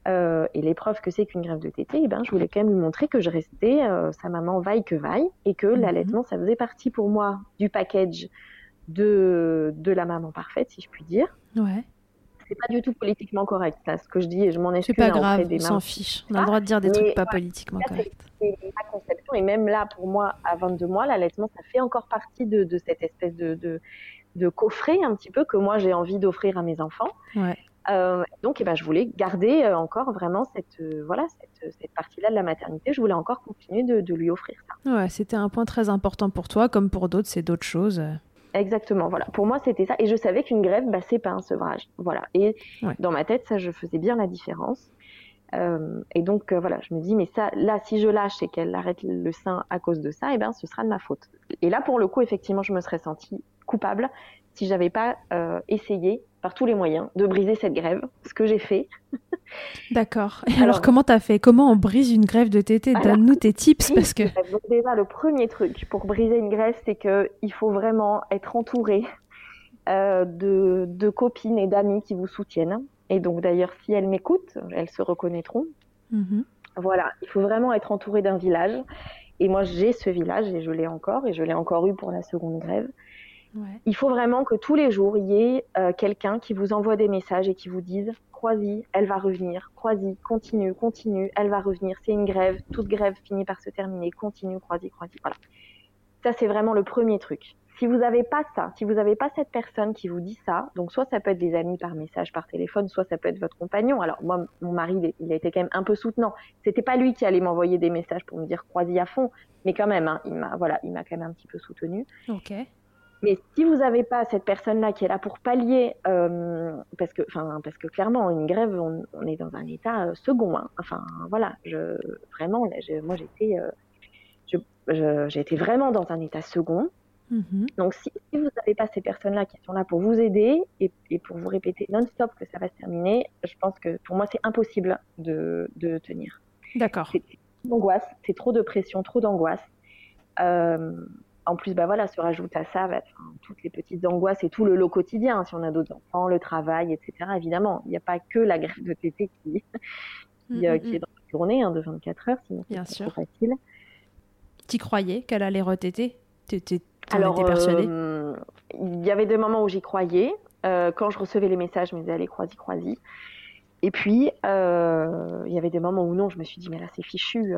euh, et l'épreuve que c'est qu'une grève de tété, eh ben, je voulais quand même lui montrer que je restais euh, sa maman vaille que vaille et que mhm. l'allaitement, ça faisait partie pour moi du package de, de la maman parfaite, si je puis dire. Ouais c'est pas du tout politiquement correct, là, ce que je dis, et je m'en excuse. C'est pas grave, on s'en fiche. On a le droit de dire des trucs pas politiquement corrects. C'est ma conception, et même là, pour moi, à 22 mois, l'allaitement, ça fait encore partie de, de cette espèce de, de, de, coffret, un petit peu, que moi, j'ai envie d'offrir à mes enfants. Ouais. Euh, donc, eh ben, je voulais garder euh, encore vraiment cette, euh, voilà, cette, cette partie-là de la maternité. Je voulais encore continuer de, de lui offrir ça. Ouais, c'était un point très important pour toi, comme pour d'autres, c'est d'autres choses. Exactement, voilà. Pour moi, c'était ça. Et je savais qu'une grève, bah, c'est pas un sevrage. Voilà. Et dans ma tête, ça, je faisais bien la différence. Euh, et donc, euh, voilà, je me dis, mais ça, là, si je lâche et qu'elle arrête le sein à cause de ça, eh ben, ce sera de ma faute. Et là, pour le coup, effectivement, je me serais sentie coupable si j'avais pas euh, essayé par tous les moyens de briser cette grève, ce que j'ai fait. D'accord. Et alors, comment t'as fait? Comment on brise une grève de TT Donne-nous tes tips parce que. déjà, le premier truc pour briser une grève, c'est que il faut vraiment être entouré de, de copines et d'amis qui vous soutiennent. Et donc d'ailleurs, si elles m'écoutent, elles se reconnaîtront. Mhm. Voilà, il faut vraiment être entouré d'un village. Et moi, j'ai ce village et je l'ai encore, et je l'ai encore eu pour la seconde grève. Il faut vraiment que tous les jours, il y ait euh, quelqu'un qui vous envoie des messages et qui vous dise crois-y, elle va revenir, crois-y, continue, continue, elle va revenir. C'est une grève, toute grève finit par se terminer, continue, crois-y, crois-y. Voilà. Ça, c'est vraiment le premier truc. Si vous n'avez pas ça, si vous n'avez pas cette personne qui vous dit ça, donc soit ça peut être des amis par message, par téléphone, soit ça peut être votre compagnon. Alors moi, mon mari, il a été quand même un peu soutenant. C'était pas lui qui allait m'envoyer des messages pour me dire crois-y à fond, mais quand même, hein, il m'a voilà, il m'a quand même un petit peu soutenu. Ok. Mais si vous n'avez pas cette personne-là qui est là pour pallier, euh, parce que, parce que clairement, une grève, on, est dans un état euh, second. Hein. Enfin, voilà, je, vraiment, moi, j'étais, euh, j'étais vraiment dans un état second. Mhm. Donc, si, vous n'avez pas ces personnes-là qui sont là pour vous aider et, pour vous répéter non-stop que ça va se terminer, je pense que pour moi, c'est impossible de, tenir. D'accord. C'est d'angoisse, c'est trop de pression, trop d'angoisse. Euh, en plus, bah voilà, se rajoute à ça bah, toutes les petites angoisses et tout le lot quotidien. Si on a d'autres enfants, le travail, etc. Évidemment, il n'y a pas que la grève de TT qui, qui, euh, est dans la journée hein, de 24 heures, sinon c'est trop facile. Tu croyais qu'elle allait retéter alors, euh, il y avait des moments où j'y croyais. Euh, quand je recevais les messages, je me disais, allez, croisi, croisi. Et puis, il y avait des moments où non, je me suis dit, mais là, c'est fichu.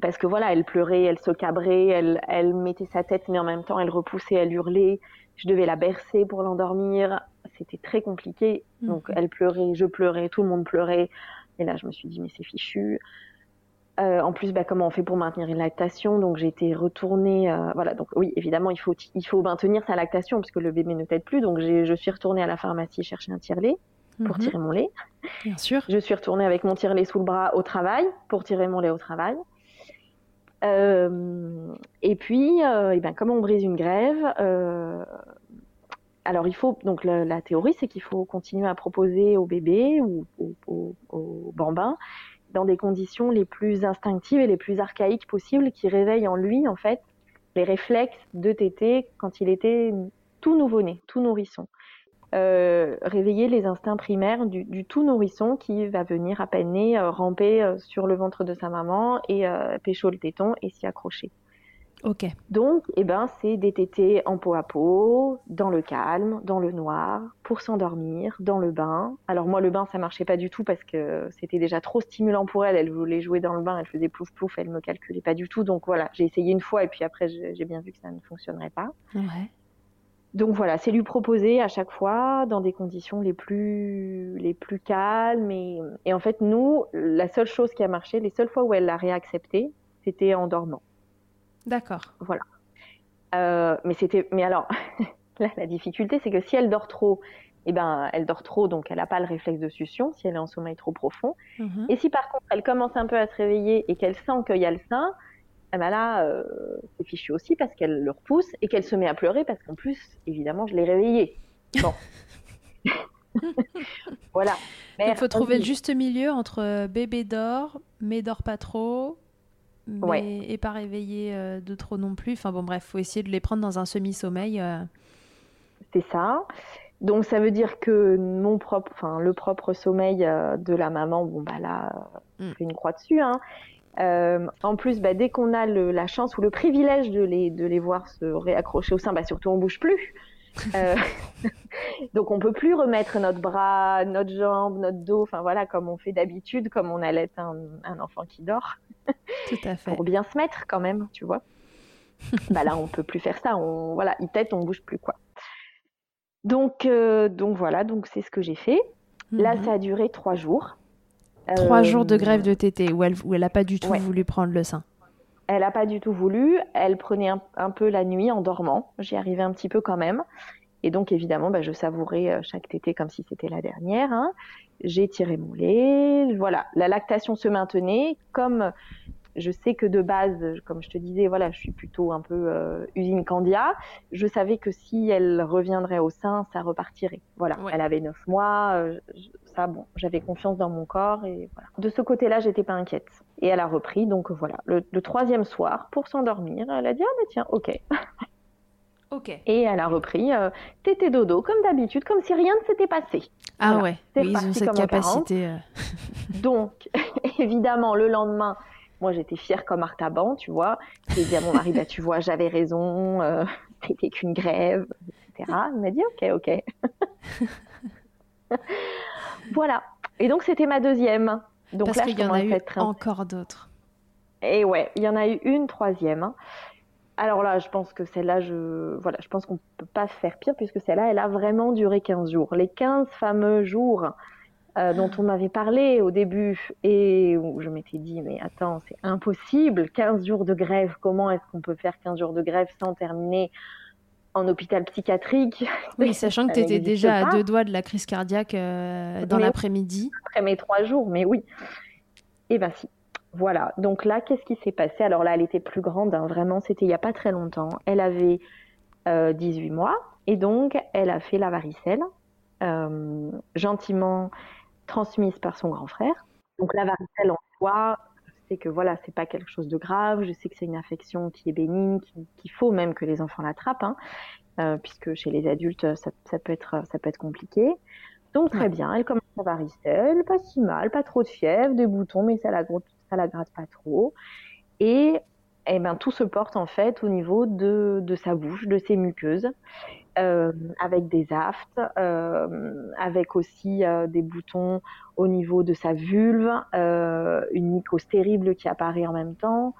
Parce que voilà, elle pleurait, elle se cabrait, elle, elle mettait sa tête, mais en même temps, elle repoussait, elle hurlait. Je devais la bercer pour l'endormir. C'était très compliqué. Donc, mhm. elle pleurait, je pleurais, tout le monde pleurait. Et là, je me suis dit, mais c'est fichu. Euh, en plus, bah, comment on fait pour maintenir une lactation? Donc j'ai été retournée, euh, voilà. Donc oui, évidemment, il faut il faut maintenir sa lactation puisque le bébé ne t'aide plus. Donc je suis retournée à la pharmacie chercher un tire-lait pour mhm. tirer mon lait. Bien sûr. Je suis retournée avec mon tire-lait sous le bras au travail pour tirer mon lait au travail. Euh, et puis, et ben, comment on brise une grève Alors il faut donc la, théorie, c'est qu'il faut continuer à proposer au bébé ou au, au bambin dans des conditions les plus instinctives et les plus archaïques possibles qui réveillent en lui en fait les réflexes de tété quand il était tout nouveau-né, tout nourrisson. Euh, réveiller les instincts primaires du, tout nourrisson qui va venir à peine né euh, ramper euh, sur le ventre de sa maman et pécho le téton et s'y accrocher. Ok. Donc, eh ben, c'est des tétés en peau à peau, dans le calme, dans le noir, pour s'endormir, dans le bain. Alors moi, le bain, ça marchait pas du tout parce que c'était déjà trop stimulant pour elle. Elle voulait jouer dans le bain, elle faisait plouf plouf, elle me calculait pas du tout. Donc voilà, j'ai essayé une fois et puis après, j'ai bien vu que ça ne fonctionnerait pas. Ouais. Donc voilà, c'est lui proposer à chaque fois dans des conditions les plus les plus calmes et, et en fait nous, la seule chose qui a marché, les seules fois où elle l'a réaccepté, c'était en dormant. D'accord. Voilà. Euh, mais c'était, mais alors, la difficulté, c'est que si elle dort trop, eh ben, elle dort trop, donc elle n'a pas le réflexe de succion, si elle est en sommeil trop profond. Mhm. Et si par contre, elle commence un peu à se réveiller et qu'elle sent qu'il y a le sein, eh ben là, euh, c'est fichu aussi parce qu'elle le repousse et qu'elle se met à pleurer parce qu'en plus, évidemment, je l'ai réveillée. Bon. voilà. Il faut trouver le juste milieu entre bébé dort, mais dort pas trop, mais, et pas réveiller euh, de trop non plus. Enfin bon, bref, faut essayer de les prendre dans un semi-sommeil. Euh. C'est ça. Donc ça veut dire que mon propre, enfin le propre sommeil euh, de la maman, bon bah là, on mm. fait une croix dessus. Hein. En plus, bah, dès qu'on a le, la chance ou le privilège de les, de les voir se réaccrocher au sein, bah, surtout on bouge plus. Euh, donc on peut plus remettre notre bras, notre jambe, notre dos, enfin voilà, comme on fait d'habitude, comme on allait un, un enfant qui dort. Tout à fait. Pour bien se mettre quand même, tu vois. bah là, on peut plus faire ça. On voilà, il tête, on bouge plus quoi. Donc euh, donc voilà, donc c'est ce que j'ai fait. Là, mhm. ça a duré trois jours. Trois jours de grève de tété où elle où elle a pas du tout voulu prendre le sein. Elle n'a pas du tout voulu. Elle prenait un, peu la nuit en dormant. J'y arrivais un petit peu quand même. Et donc, évidemment, bah, je savourais euh, chaque tétée comme si c'était la dernière. Hein. J'ai tiré mon lait. Voilà, la lactation se maintenait. Comme je sais que de base, comme je te disais, voilà, je suis plutôt un peu euh, usine Candia. Je savais que si elle reviendrait au sein, ça repartirait. Voilà, elle avait neuf mois. Euh, ça, bon, j'avais confiance dans mon corps et voilà. De ce côté-là, j'étais pas inquiète. Et elle a repris, donc voilà, le, troisième soir pour s'endormir, elle a dit ah mais tiens, ok. Ok. Et elle a repris euh, tété dodo comme d'habitude, comme si rien ne s'était passé. Ah ouais, ils ont cette capacité. Donc, évidemment, le lendemain, moi, j'étais fière comme Artaban, tu vois. J'ai dit à mon mari, bah, tu vois, j'avais raison, euh, c'était qu'une grève, etc. Il m'a dit, ok, ok. Voilà. Et donc, c'était ma deuxième. Donc Parce qu'il y en a eu encore d'autres. Et ouais, il y en a eu une troisième. Alors là, je pense que celle-là, je, voilà, je pense qu'on ne peut pas faire pire puisque celle-là, elle a vraiment duré 15 jours. Les 15 fameux jours euh, dont on m'avait parlé au début et où je m'étais dit mais attends c'est impossible 15 jours de grève comment est-ce qu'on peut faire 15 jours de grève sans terminer en hôpital psychiatrique. Oui sachant que tu étais déjà à deux doigts de la crise cardiaque euh, dans l'après-midi. Après mes trois jours mais oui. Et eh ben si. Voilà. Donc là qu'est-ce qui s'est passé? Alors là elle était plus grande hein, vraiment c'était il n'y a pas très longtemps. Elle avait 18 euh, mois. Et donc elle a fait la varicelle gentiment transmise par son grand frère. Donc la varicelle en soi, sais que voilà, c'est pas quelque chose de grave. Je sais que c'est une infection qui est bénigne, qu'il faut même que les enfants l'attrapent, hein, euh, puisque chez les adultes, ça, peut être, ça peut être compliqué. Donc très bien, elle commence la varicelle, pas si mal, pas trop de fièvre, des boutons, mais ça la, ça la gratte pas trop. Et eh ben, tout se porte en fait au niveau de, de sa bouche, de ses muqueuses. Euh, avec des aftes, euh, avec aussi euh, des boutons au niveau de sa vulve, une mycose terrible qui apparaît en même temps,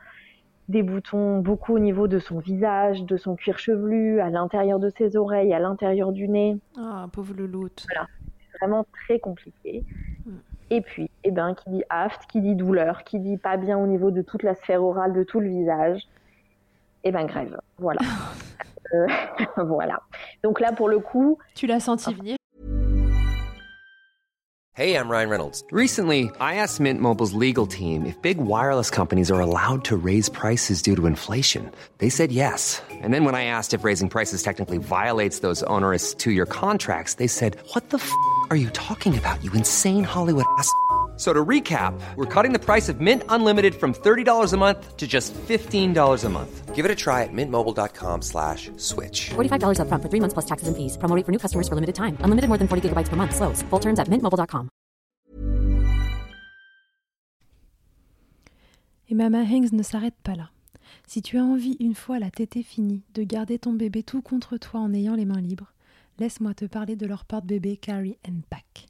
des boutons beaucoup au niveau de son visage, de son cuir chevelu, à l'intérieur de ses oreilles, à l'intérieur du nez. Ah, pauvre louloute. Voilà, c'est vraiment très compliqué. Mm. Et puis, eh ben, qui dit aft, qui dit douleur, qui dit pas bien au niveau de toute la sphère orale, de tout le visage, eh ben grève. Voilà. Euh, voilà. Donc là, pour le coup. Tu l'as senti venir. Hey, I'm Ryan Reynolds. Recently, I asked Mint Mobile's legal team if big wireless companies are allowed to raise prices due to inflation. They said yes. And then when I asked if raising prices technically violates those onerous two year contracts, they said, What the f are you talking about, you insane Hollywood ass? So to recap, we're cutting the price of Mint Unlimited from $30 a month to just $15 a month. Give it a try at mintmobile.com slash switch. $45 up front for three months plus taxes and fees. Promoting for new customers for limited time. Unlimited more than 40 gigabytes per month. Slows. Full terms at mintmobile.com. Et Mama Hanks ne s'arrête pas là. Si tu as envie, une fois la tétée finie, de garder ton bébé tout contre toi en ayant les mains libres, laisse-moi te parler de leur porte-bébé Carry and Pack.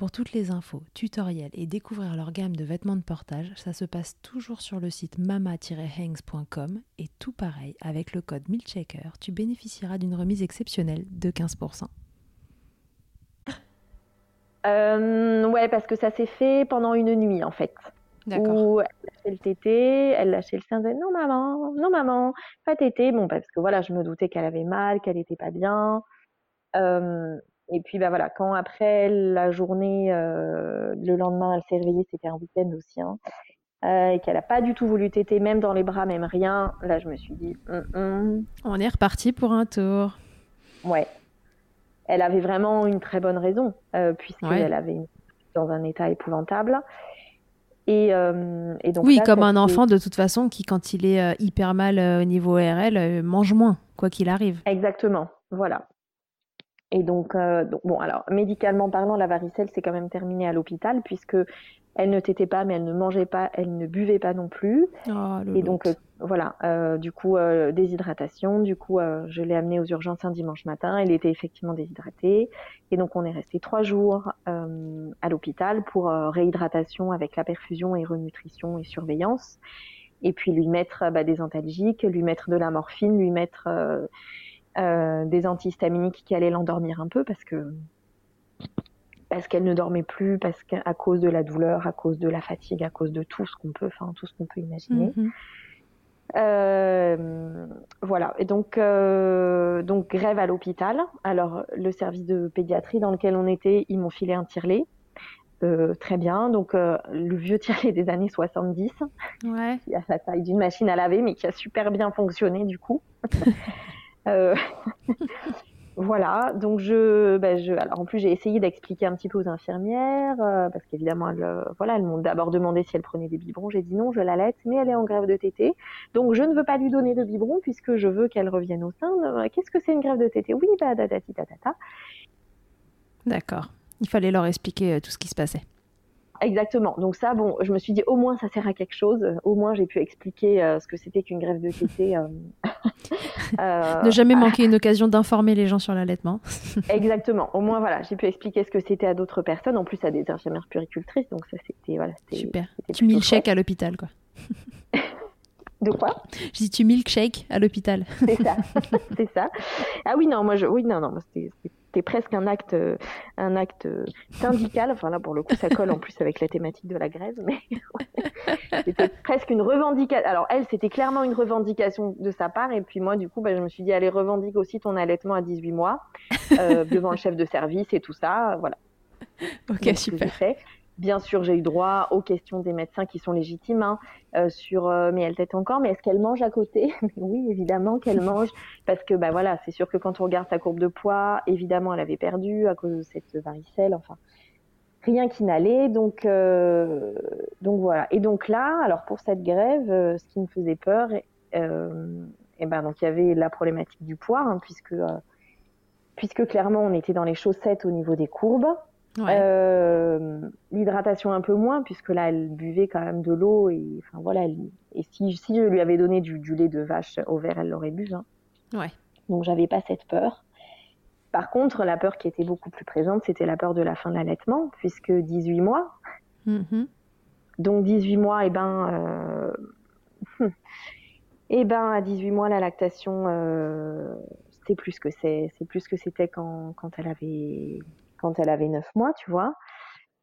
Pour toutes les infos, tutoriels et découvrir leur gamme de vêtements de portage, ça se passe toujours sur le site mama-hangs.com et tout pareil, avec le code MILCHECKER, tu bénéficieras d'une remise exceptionnelle de 15%. Euh, ouais, parce que ça s'est fait pendant une nuit en fait. D'accord. Où elle lâchait le tété, elle lâchait le sein, elle disait non maman, non maman, pas tété. Bon, parce que voilà, je me doutais qu'elle avait mal, qu'elle n'était pas bien. Euh, et puis bah voilà, quand après la journée, euh, le lendemain, elle s'est réveillée, c'était un week-end aussi, hein, euh, et qu'elle n'a pas du tout voulu téter, même dans les bras, même rien. Là, je me suis dit, hum, hum. on est reparti pour un tour. Ouais. Elle avait vraiment une très bonne raison, euh, puisqu'elle avait une dans un état épouvantable. Et, et donc oui, là, comme un enfant de toute façon qui, quand il est euh, hyper mal euh, au niveau euh, mange moins, quoi qu'il arrive. Exactement, voilà. Et donc, euh, donc, bon, alors, médicalement parlant, la varicelle s'est quand même terminée à l'hôpital puisque elle ne tétait pas, mais elle ne mangeait pas, elle ne buvait pas non plus. Oh, Et donc, euh, voilà, euh, du coup, euh, déshydratation. Du coup, euh, je l'ai amenée aux urgences un dimanche matin. Elle était effectivement déshydratée. Et donc, on est resté trois jours euh, à l'hôpital pour réhydratation avec la perfusion et renutrition et surveillance. Et puis, lui mettre bah, des antalgiques, lui mettre de la morphine, lui mettre euh, des antihistaminiques qui allaient l'endormir un peu parce que parce qu'elle ne dormait plus, parce qu'à à cause de la douleur, à cause de la fatigue, à cause de tout ce qu'on peut, enfin tout ce qu'on peut imaginer. Mhm. Euh, voilà. Et donc, euh, donc grève à l'hôpital. Alors, le service de pédiatrie dans lequel on était, ils m'ont filé un tire-lait. Euh, très bien. Donc, euh, le vieux tire-lait des années 70, Ouais. qui a la taille d'une machine à laver, mais qui a super bien fonctionné du coup. Euh, voilà. Donc, je, ben, je, alors en plus, j'ai essayé d'expliquer un petit peu aux infirmières, euh, parce qu'évidemment, elles, euh, voilà, elles m'ont d'abord demandé si elle prenait des biberons. J'ai dit non, je l'allaite, mais elle est en grève de tétée. Donc, je ne veux pas lui donner de biberon puisque je veux qu'elle revienne au sein. Qu'est-ce que c'est une grève de tétée Oui, bah, da, da, ti, ta, ta, ta. D'accord. Il fallait leur expliquer tout ce qui se passait. Exactement. Donc ça, bon, je me suis dit au moins ça sert à quelque chose. Au moins j'ai pu expliquer euh, ce que c'était qu'une grève de tétée. euh, euh, Ne jamais manquer une occasion d'informer les gens sur l'allaitement. Exactement. Au moins voilà, j'ai pu expliquer ce que c'était à d'autres personnes, en plus à des infirmières puricultrices. Donc ça c'était voilà, Super. Tu milkshake à l'hôpital, quoi. De quoi? Je dis tu milkshake à l'hôpital. C'est ça, c'est ça. Ah oui non, moi je, oui non non, moi, c'était c'était presque un acte, euh, un acte euh, syndical. Enfin là pour le coup ça colle en plus avec la thématique de la grève, mais c'était presque une revendication. Alors elle c'était clairement une revendication de sa part et puis moi du coup bah, je me suis dit allez revendique aussi ton allaitement à 18 mois euh, devant le chef de service et tout ça, voilà. Ok, Donc, super. Bien sûr, j'ai eu droit aux questions des médecins qui sont légitimes hein, euh, sur euh, mais elle tète encore, mais est-ce qu'elle mange à côté? Oui, évidemment qu'elle mange parce que bah voilà, c'est sûr que quand on regarde sa courbe de poids, évidemment, elle avait perdu à cause de cette varicelle, enfin rien qui n'allait. Donc euh, donc voilà. Et donc là, alors pour cette grève, euh, ce qui me faisait peur, euh, et ben donc il y avait la problématique du poids hein, puisque euh, puisque clairement on était dans les chaussettes au niveau des courbes. Ouais. Euh, L'hydratation un peu moins, puisque là, elle buvait quand même de l'eau. Et, enfin, voilà, elle- et si, si je lui avais donné du, du lait de vache au verre, elle l'aurait bu. hein. Ouais. Donc, j'avais pas cette peur. Par contre, la peur qui était beaucoup plus présente, c'était la peur de la fin de l'allaitement, puisque 18 mois. Mhm. Donc, 18 mois, et ben, euh, eh ben, à 18 mois, la lactation, euh, c'est plus que c'est, c'est plus que c'était quand, quand elle avait, quand elle avait 9 mois, tu vois.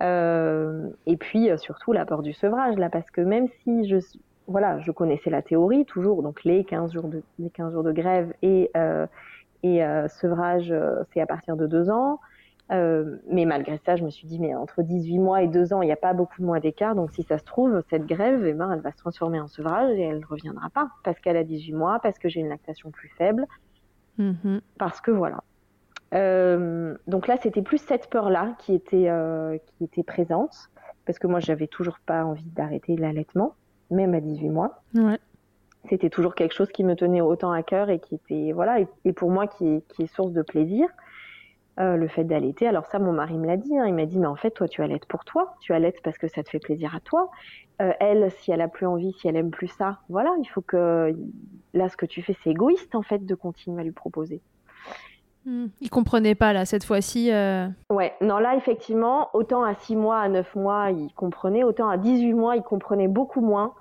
Euh, et puis euh, surtout la peur du sevrage là, parce que même si je, voilà, je connaissais la théorie toujours, donc les 15 jours de, les 15 jours de grève et euh, et euh, sevrage, c'est à partir de 2 ans. Mais malgré ça, je me suis dit, mais entre 18 mois et 2 ans, il n'y a pas beaucoup de mois d'écart. Donc, si ça se trouve, cette grève, eh ben, elle va se transformer en sevrage et elle ne reviendra pas. Parce qu'elle a 18 mois, parce que j'ai une lactation plus faible, Mhm. parce que voilà. Euh, donc là, c'était plus cette peur-là qui était, euh, qui était présente. Parce que moi, j'avais toujours pas envie d'arrêter l'allaitement, même à 18 mois. Ouais. c'était toujours quelque chose qui me tenait autant à cœur et qui était voilà et, et pour moi qui, qui est source de plaisir euh, le fait d'allaiter. Alors ça mon mari me l'a dit hein, il m'a dit mais en fait toi tu allaites pour toi. Tu allaites parce que ça te fait plaisir à toi. Euh, elle si elle a plus envie si elle aime plus ça voilà il faut que là ce que tu fais c'est égoïste en fait de continuer à lui proposer Mhm. Il comprenait pas là cette fois-ci. euh, Ouais, non, là, effectivement, autant à 6 mois, à 9 mois, il comprenait, autant à 18 mois, il comprenait beaucoup moins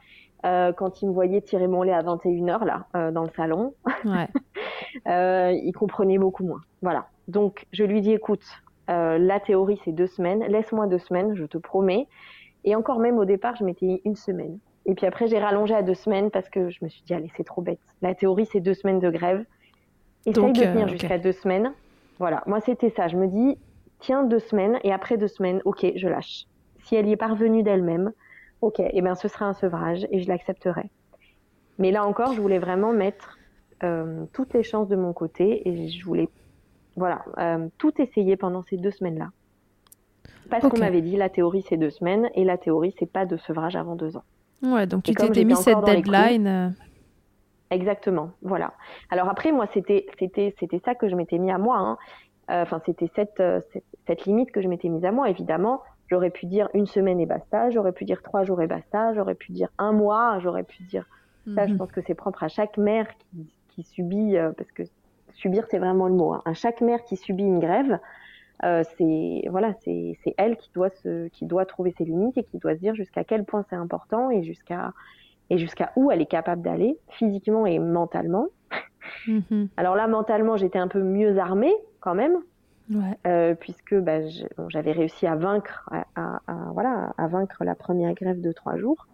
euh, quand il me voyait tirer mon lait à 21h, là, euh, dans le salon. Ouais. Euh, il comprenait beaucoup moins. Voilà. Donc, je lui dis, écoute, la théorie, c'est deux semaines. Laisse-moi deux semaines, je te promets. Et encore même, au départ, je m'étais une semaine. Et puis après, j'ai rallongé à deux semaines parce que je me suis dit, allez, c'est trop bête. La théorie, c'est deux semaines de grève. Essaye de euh, tenir jusqu'à deux semaines. Voilà. Moi, c'était ça. Je me dis, tiens deux semaines et après deux semaines, ok, je lâche. Si elle y est parvenue d'elle-même, ok, et ben ce sera un sevrage et je l'accepterai. Mais là encore, je voulais vraiment mettre euh, toutes les chances de mon côté et je voulais, voilà, euh, tout essayer pendant ces deux semaines-là. Parce qu'on m'avait dit la théorie c'est deux semaines et la théorie c'est pas de sevrage avant deux ans. Ouais, donc Et tu t'étais mis cette deadline. Exactement, voilà. Alors après, moi, c'était c'était c'était ça que je m'étais mis à moi. hein. Euh, Enfin, c'était cette, euh, cette cette limite que je m'étais mise à moi. Évidemment, j'aurais pu dire une semaine et basta. J'aurais pu dire trois jours et basta. J'aurais pu dire un mois. J'aurais pu dire ça. Je mhm. pense que c'est propre à chaque mère qui qui subit euh, parce que subir c'est vraiment le mot. hein. À chaque mère qui subit une grève, euh, c'est voilà, c'est elle qui doit se qui doit trouver ses limites et qui doit se dire jusqu'à quel point c'est important et jusqu'à et jusqu'à où elle est capable d'aller physiquement et mentalement. Mhm. Alors là, mentalement, j'étais un peu mieux armée quand même, Ouais. euh, puisque bah, bon, j'avais réussi à vaincre, à, à- à- voilà, à vaincre la première grève de trois jours.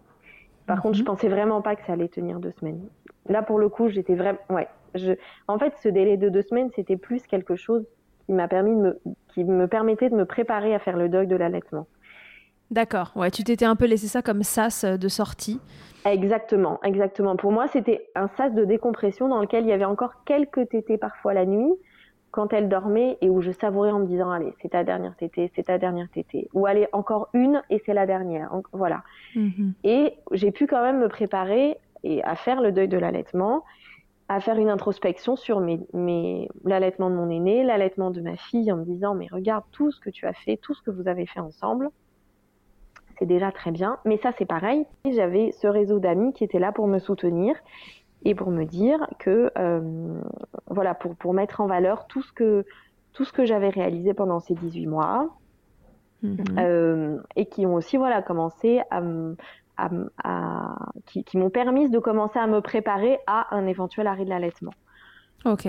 Par contre, je Mhm. pensais vraiment pas que ça allait tenir deux semaines. Là, pour le coup, j'étais vraiment, ouais. Je... En fait, ce délai de deux semaines, c'était plus quelque chose qui m'a permis de me, qui me permettait de me préparer à faire le deuil de l'allaitement. D'accord. Ouais, tu t'étais un peu laissé ça comme sas euh, de sortie. Exactement, exactement. Pour moi, c'était un sas de décompression dans lequel il y avait encore quelques tétés parfois la nuit, quand elle dormait, et où je savourais en me disant, allez, c'est ta dernière tétée, c'est ta dernière tétée. Ou allez, encore une, et c'est la dernière. Voilà. Mhm. Et j'ai pu quand même me préparer et à faire le deuil de l'allaitement, à faire une introspection sur mes, mes, l'allaitement de mon aîné, l'allaitement de ma fille, en me disant, mais regarde tout ce que tu as fait, tout ce que vous avez fait ensemble. C'est déjà très bien. Mais ça, c'est pareil. J'avais ce réseau d'amis qui était là pour me soutenir et pour me dire que, euh, voilà, pour, pour mettre en valeur tout ce que, tout ce que j'avais réalisé pendant ces 18 mois, Mhm. euh, et qui ont aussi voilà commencé à, qui, qui m'ont permis de commencer à me préparer à un éventuel arrêt de l'allaitement. Ok.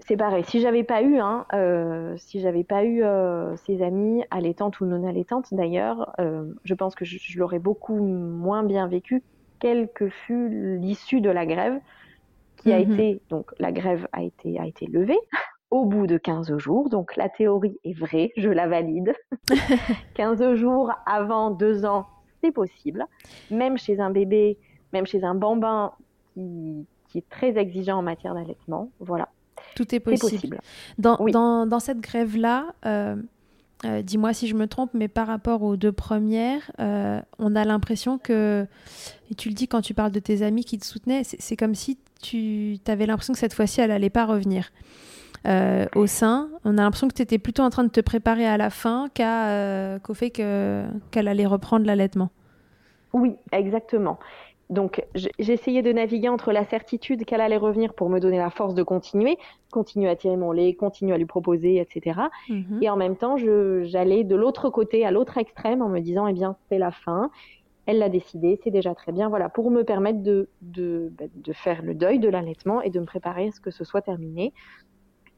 C'est pareil, si j'avais pas eu, hein, euh, si j'avais pas eu euh, ces amis allaitantes ou non allaitantes d'ailleurs, euh, je pense que je, je l'aurais beaucoup moins bien vécu, quelle que fût l'issue de la grève, qui a Mhm. été donc la grève a été a été levée au bout de 15 jours, donc la théorie est vraie, je la valide. 15 jours avant deux ans, c'est possible. Même chez un bébé, même chez un bambin qui, qui est très exigeant en matière d'allaitement, voilà, Tout est possible. possible. Dans, Oui. dans, dans cette grève-là, euh, euh, dis-moi si je me trompe, mais par rapport aux deux premières, euh, on a l'impression que, et tu le dis quand tu parles de tes amis qui te soutenaient, c'est comme si tu avais l'impression que cette fois-ci, elle allait pas revenir. Euh, au sein, on a l'impression que tu étais plutôt en train de te préparer à la fin euh, qu'au fait que- qu'elle allait reprendre l'allaitement. Oui, exactement. Donc, j'essayais de naviguer entre la certitude qu'elle allait revenir pour me donner la force de continuer, continuer à tirer mon lait, continuer à lui proposer, etc. Mhm. Et en même temps, j'allais de l'autre côté, à l'autre extrême, en me disant, eh bien, c'est la fin. Elle l'a décidé, c'est déjà très bien. Voilà, pour me permettre de, de, bah, de faire le deuil de l'allaitement et de me préparer à ce que ce soit terminé.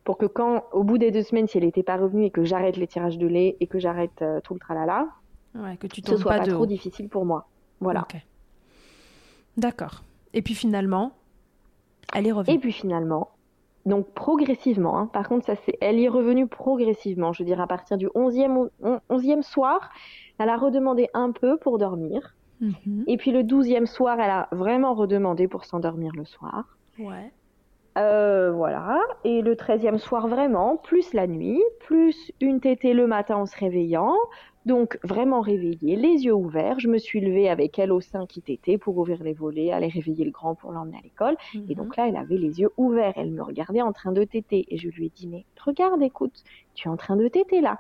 Pour que quand, au bout des deux semaines, si elle n'était pas revenue et que j'arrête les tirages de lait et que j'arrête euh, tout le tralala, Ouais, que tu ce tombes soit pas, trop haut. difficile pour moi. Voilà. D'accord. Et puis finalement, elle est Et revenue. puis finalement, donc progressivement, hein, par contre, ça c'est, elle y est revenue progressivement. Je veux dire, à partir du 11e, ou- on- 11e soir, elle a redemandé un peu pour dormir. Mhm. Et puis le 12e soir, elle a vraiment redemandé pour s'endormir le soir. Ouais. Euh, voilà. Et le 13e soir, vraiment, plus la nuit, plus une tétée le matin en se réveillant. Donc, vraiment réveillée, les yeux ouverts. Je me suis levée avec elle au sein qui tétait pour ouvrir les volets, aller réveiller le grand pour l'emmener à l'école. Et Mhm. donc là, elle avait les yeux ouverts. Elle me regardait en train de téter. Et je lui ai dit, mais regarde, écoute, tu es en train de téter là.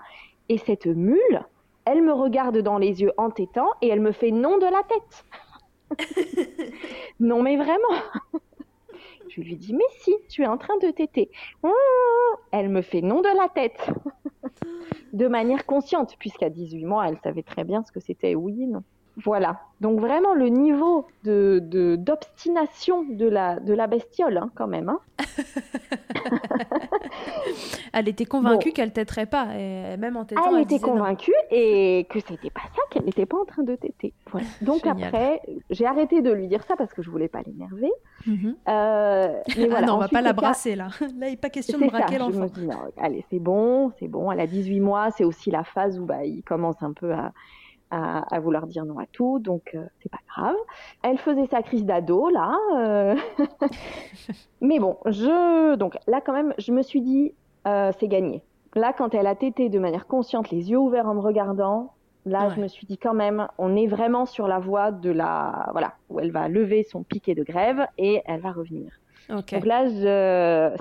Et cette mule, elle me regarde dans les yeux en tétant et elle me fait non de la tête. non, mais vraiment. Je lui dis, mais si, tu es en train de téter. Ouh, Elle me fait non de la tête. De manière consciente, puisqu'à 18 mois, elle savait très bien ce que c'était oui non. Voilà. Donc vraiment le niveau de d'obstination de, la, de la bestiole, hein, quand même. hein. Elle était convaincue Bon. qu'elle têterait pas, et même en tétant, Elle elle était non. convaincue et que c'était pas ça, qu'elle n'était pas en train de. Voilà. Donc Génial. après, j'ai arrêté de lui dire ça parce que je voulais pas l'énerver. Mhm. Euh, mais ah non, on va Ensuite, pas la brasser là. Là, il n'est pas question de braquer l'enfant. allez, c'est bon, c'est bon. Elle a 18 mois, c'est aussi la phase où bah, il commence un peu à, à, à vouloir dire non à tout, donc euh, c'est pas grave. Elle faisait sa crise d'ado, là. euh. Mais bon, je... Donc là, quand même, je me suis dit, euh, c'est gagné. là, quand elle a tété de manière consciente, les yeux ouverts en me regardant, là, je me suis dit quand même, on est vraiment sur la voie de la, voilà, où elle va lever son piquet de grève et elle va revenir. Donc là,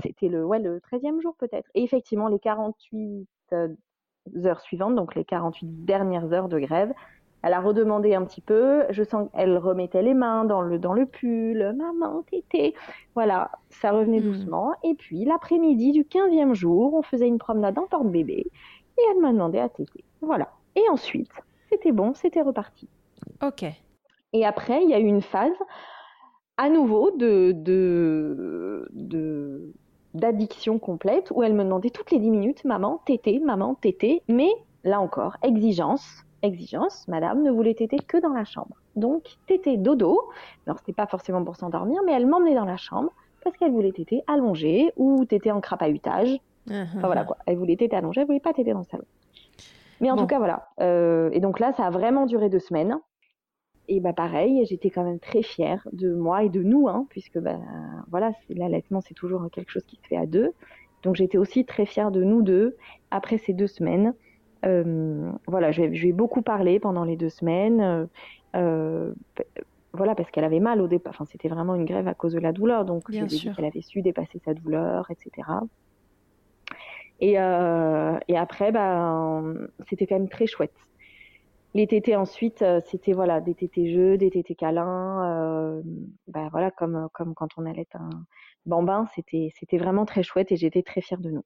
c'était le, ouais, le 13e jour peut-être. Et effectivement, les 48 euh, heures suivantes, donc les 48 dernières heures de grève, elle a redemandé un petit peu. Je sens qu'elle remettait les mains dans le, dans le pull. Maman, tété. Voilà, ça revenait hmm. doucement. Et puis, l'après-midi du 15e jour, on faisait une promenade en porte-bébé. Et elle m'a demandé à téter. Voilà. Et ensuite, c'était bon, c'était reparti. Ok. Et après, il y a eu une phase à nouveau de, de, de d'addiction complète où elle me demandait toutes les 10 minutes maman tété maman tété mais là encore exigence exigence, madame ne voulait téter que dans la chambre. Donc, téter dodo, alors c'était pas forcément pour s'endormir, mais elle m'emmenait dans la chambre parce qu'elle voulait téter allongée ou téter en crapahutage. Uh-huh. Enfin voilà quoi, elle voulait téter allongée, elle voulait pas téter dans le salon. Mais en tout cas, voilà. Euh, et donc là, ça a vraiment duré deux semaines. Et bah pareil, j'étais quand même très fière de moi et de nous, hein, puisque bah, voilà, l'allaitement c'est toujours quelque chose qui se fait à deux. Donc j'étais aussi très fière de nous deux après ces deux semaines. Euh, voilà, je, lui ai beaucoup parlé pendant les deux semaines. Euh, euh, voilà, parce qu'elle avait mal au départ. Enfin, c'était vraiment une grève à cause de la douleur. Donc, lui ai dit qu'elle avait su dépasser sa douleur, etc. Et, et après, bah, c'était quand même très chouette. Les tétés ensuite, c'était voilà des tétés jeux, des tétés câlins, bah, voilà comme comme quand on allait un bambin, c'était c'était vraiment très chouette et j'étais très fière de nous.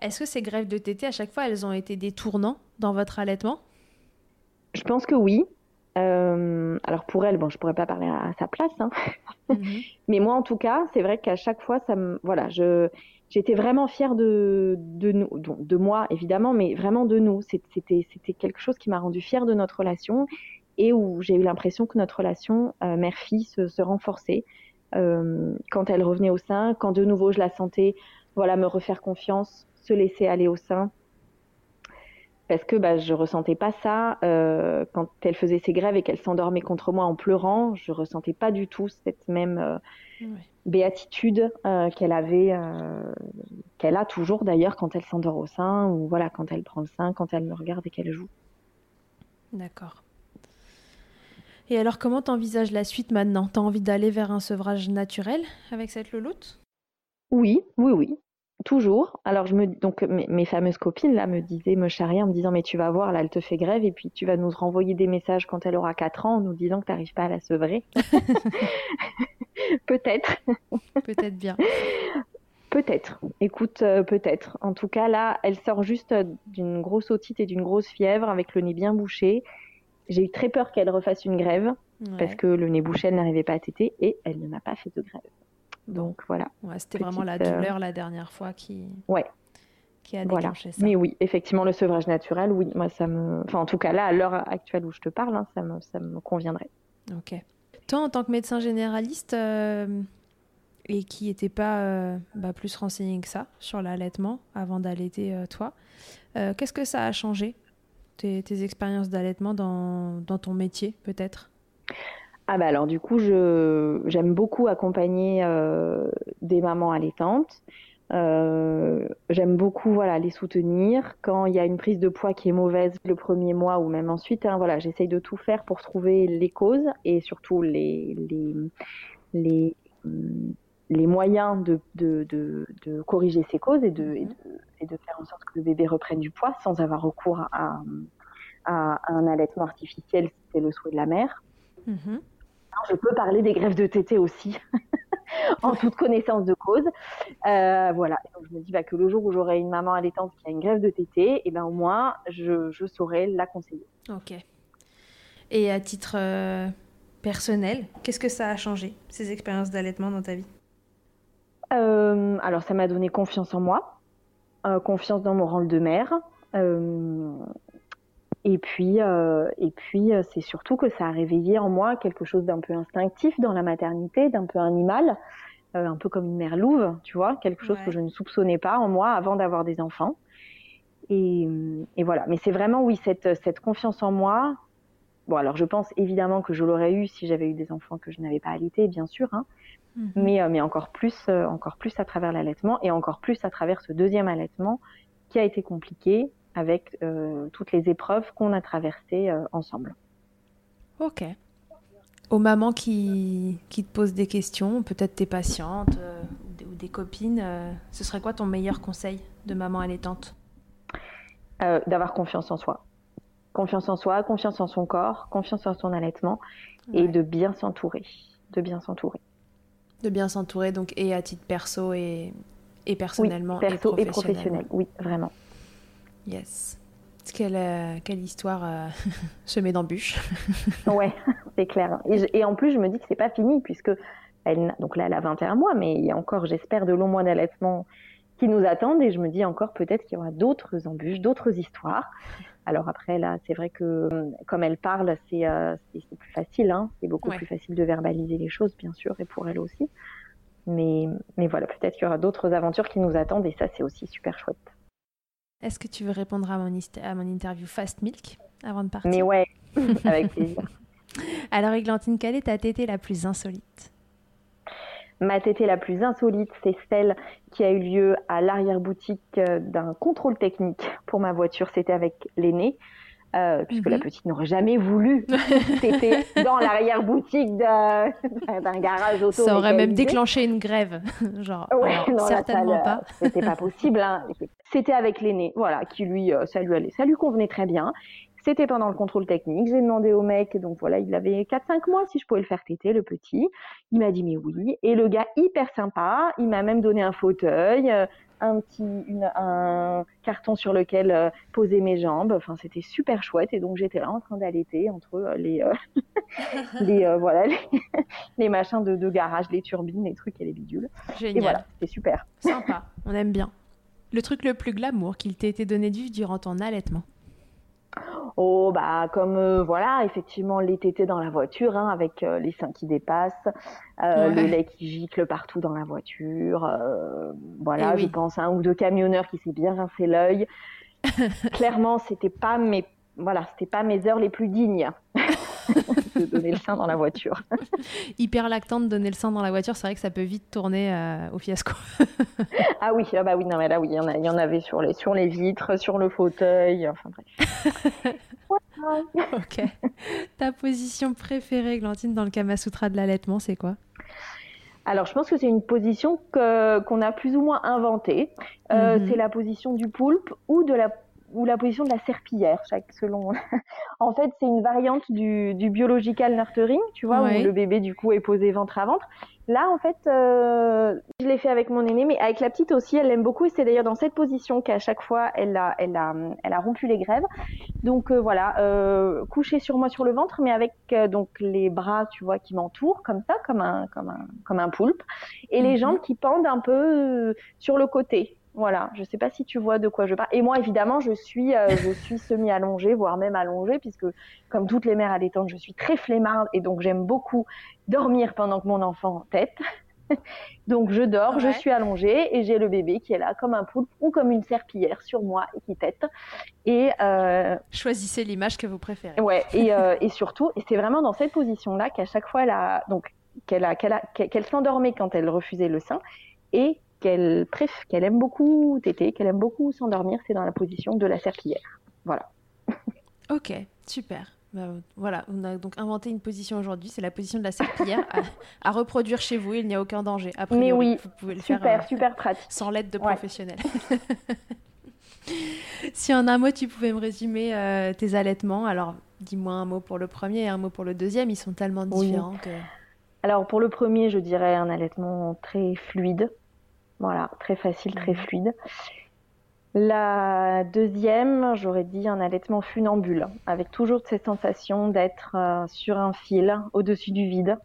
Est-ce que ces grèves de tétée, à chaque fois, elles ont été des tournants dans votre allaitement? Je pense que oui. Euh, alors pour elle, bon, je pourrais pas parler à, sa place, hein. mhm. mais moi en tout cas, c'est vrai qu'à chaque fois, ça me, voilà, je, j'étais vraiment fière de, de nous, de, moi évidemment, mais vraiment de nous. C'était, quelque chose qui m'a rendu fière de notre relation et où j'ai eu l'impression que notre relation euh, mère-fille se, renforçait euh, quand elle revenait au sein, quand de nouveau je la sentais, voilà, me refaire confiance, se laisser aller au sein parce que bah, je ressentais pas ça euh, quand elle faisait ses grèves et qu'elle s'endormait contre moi en pleurant. Je ressentais pas du tout cette même béatitude euh, qu'elle avait, qu'elle a toujours d'ailleurs quand elle s'endort au sein ou voilà quand elle prend le sein, quand elle me regarde et qu'elle joue. D'accord. Et alors, comment t'envisages la suite maintenant? T'as envie d'aller vers un sevrage naturel avec cette louloute Oui, oui, oui. Toujours. Alors je me donc mes, fameuses copines là me disaient, me charriaient en me disant mais tu vas voir là elle te fait grève et puis tu vas nous renvoyer des messages quand elle aura 4 ans en nous disant que tu n'arrives pas à la sevrer. peut-être. Peut-être bien. Peut-être. Écoute, euh, peut-être. En tout cas là, elle sort juste d'une grosse otite et d'une grosse fièvre avec le nez bien bouché. J'ai eu très peur qu'elle refasse une grève parce que le nez bouché elle n'arrivait pas à téter et elle ne m'a pas fait de grève. Donc voilà. C'était vraiment la douleur euh, la dernière fois qui, ouais. qui a déclenché ça. Mais oui, effectivement, le sevrage naturel, oui, moi ça me. Enfin, en tout cas, là, à l'heure actuelle où je te parle, hein, ça, me, ça me conviendrait. Ok. Toi, en tant que médecin généraliste euh, et qui n'était pas euh, bah, plus renseigné que ça sur l'allaitement avant d'allaiter toi, qu'est-ce que ça a changé tes, expériences d'allaitement dans, ton métier, peut-être? Ah bah alors du coup, j'aime beaucoup accompagner euh, des mamans allaitantes. Euh, j'aime beaucoup voilà les soutenir quand il y a une prise de poids qui est mauvaise le premier mois ou même ensuite. Hein, voilà, j'essaye de tout faire pour trouver les causes et surtout les les les, les moyens de, de, de, de, corriger ces causes et de, et de, et de faire en sorte que le bébé reprenne du poids sans avoir recours à, à, un allaitement artificiel si c'est le souhait de la mère. Mm-hmm je peux parler des grèves de tété aussi, en toute connaissance de cause. Euh, voilà. donc, je me dis bah, que le jour où j'aurai une maman allaitante qui a une grève de tété, et eh ben au moins je, je, saurai la conseiller. Ok. Et à titre euh, personnel, qu'est-ce que ça a changé ces expériences d'allaitement dans ta vie? Euh, Alors ça m'a donné confiance en moi, confiance dans mon rôle de mère. Et puis, euh, et puis euh, c'est surtout que ça a réveillé en moi quelque chose d'un peu instinctif dans la maternité, d'un peu animal, euh, un peu comme une mère louve, tu vois, quelque chose que je ne soupçonnais pas en moi avant d'avoir des enfants. Et, et voilà. Mais c'est vraiment, oui, cette, cette confiance en moi. Bon, alors je pense évidemment que je l'aurais eu si j'avais eu des enfants que je n'avais pas allaité, bien sûr, hein. Mhm. mais, mais encore plus, encore plus à travers l'allaitement et encore plus à travers ce deuxième allaitement qui a été compliqué avec euh, toutes les épreuves qu'on a traversées euh, ensemble. Ok. Aux mamans qui, qui te posent des questions, peut-être tes patientes euh, ou des copines, ce serait quoi ton meilleur conseil de maman allaitante? D'avoir confiance en soi. Confiance en soi, confiance en son corps, confiance en son allaitement et de bien s'entourer. De bien s'entourer. De bien s'entourer, donc, et à titre perso et, et personnellement. Oui, perso et, professionnel, oui, vraiment. Yes. Quelle, euh, quelle histoire euh, semée d'embûches. ouais, c'est clair. Et, et, en plus, je me dis que c'est pas fini, puisque elle, donc là, elle a 21 mois, mais il y a encore, j'espère, de longs mois d'allaitement qui nous attendent. Et je me dis encore peut-être qu'il y aura d'autres embûches, d'autres histoires. Alors après, là, c'est vrai que comme elle parle, c'est euh, plus facile. Hein. C'est beaucoup plus facile de verbaliser les choses, bien sûr, et pour elle aussi. Mais, mais voilà, peut-être qu'il y aura d'autres aventures qui nous attendent, et ça, c'est aussi super chouette. Est-ce que tu veux répondre à mon, à mon interview Fast Milk avant de partir? Mais ouais, avec plaisir. Alors, Églantine, quelle est ta tétée la plus insolite? Ma tétée la plus insolite, c'est celle qui a eu lieu à l'arrière-boutique euh, d'un contrôle technique pour ma voiture. C'était avec l'aîné. Euh, puisque la mhm. petite n'aurait jamais voulu téter dans l'arrière-boutique d'un garage auto. Ça aurait même déclenché une grève, genre. certainement pas. C'était pas possible. Hein. C'était avec l'aîné, voilà, qui lui, euh, ça lui allait, ça lui convenait très bien. C'était pendant le contrôle technique. J'ai demandé au mec, donc voilà, il avait 4-5 mois, si je pouvais le faire téter, le petit. Il m'a dit mais oui. Et le gars, hyper sympa, il m'a même donné un fauteuil, euh, un petit un carton sur lequel euh, poser mes jambes. Enfin, c'était super chouette. Et donc j'étais là en train d'allaiter entre euh, les les voilà les, machins de, de, garage, les turbines, les trucs et les bidules. Génial. Et voilà, c'était super. Sympa. On aime bien. Le truc le plus glamour qu'il t'ait été donné de vivre durant ton allaitement Oh, bah, comme euh, voilà, effectivement, les tétés dans la voiture, hein, avec euh, les seins qui dépassent, euh, le lait qui gicle partout dans la voiture. voilà, eh je pense un ou deux camionneurs qui s'est bien rincé l'œil. Clairement, c'était pas mes voilà, c'était pas mes heures les plus dignes de donner le sein dans la voiture. Hyper lactante de donner le sein dans la voiture, c'est vrai que ça peut vite tourner euh, au fiasco. ah oui, ah bah oui, non mais là oui, il y en, y en avait sur les sur les vitres, sur le fauteuil, enfin bref. ok. Ta position préférée, Glantine, dans le Kama Sutra de l'allaitement, c'est quoi? Alors, je pense que c'est une position qu'on a plus ou moins inventée. Euh, mhm. C'est la position du poulpe ou de la ou la position de la serpillière, chaque selon. en fait, c'est une variante du, du biological nurturing, tu vois, où le bébé du coup est posé ventre à ventre. Là, en fait, euh, je l'ai fait avec mon aîné, mais avec la petite aussi, elle l'aime beaucoup. Et c'est d'ailleurs dans cette position qu'à chaque fois, elle a, elle a, elle a rompu les grèves. Donc euh, voilà, euh, couché sur moi sur le ventre, mais avec euh, donc les bras, tu vois, qui m'entourent comme ça, comme un, comme un, comme un poulpe, et les mhm. jambes qui pendent un peu sur le côté. Voilà, je ne sais pas si tu vois de quoi je parle. Et moi, évidemment, je suis, euh, je suis semi-allongée, voire même allongée, puisque comme toutes les mères allaitantes, je suis très flemmarde et donc j'aime beaucoup dormir pendant que mon enfant tête. donc je dors, je suis allongée et j'ai le bébé qui est là comme un poulpe ou comme une serpillière sur moi et qui tête. Et euh, choisissez l'image que vous préférez. Ouais, et, euh, et surtout, et c'est vraiment dans cette position-là qu'à chaque fois, elle a, donc qu'elle a, qu'elle, a, qu'elle s'endormait quand elle refusait le sein et qu'elle qu'elle aime beaucoup téter, qu'elle aime beaucoup s'endormir, c'est dans la position de la serpillière. Voilà. ok, super. Bah, voilà, on a donc inventé une position aujourd'hui, c'est la position de la serpillière à, reproduire chez vous, il n'y a aucun danger. Après, Mais oui, vous pouvez le super, faire euh, super pratique. sans l'aide de professionnels. si en un mot tu pouvais me résumer euh, tes allaitements, alors dis-moi un mot pour le premier et un mot pour le deuxième, ils sont tellement différents que... Alors pour le premier, je dirais un allaitement très fluide, voilà, très facile, très mhm. fluide. La deuxième, j'aurais dit un allaitement funambule, avec toujours cette sensation d'être euh, sur un fil au-dessus du vide,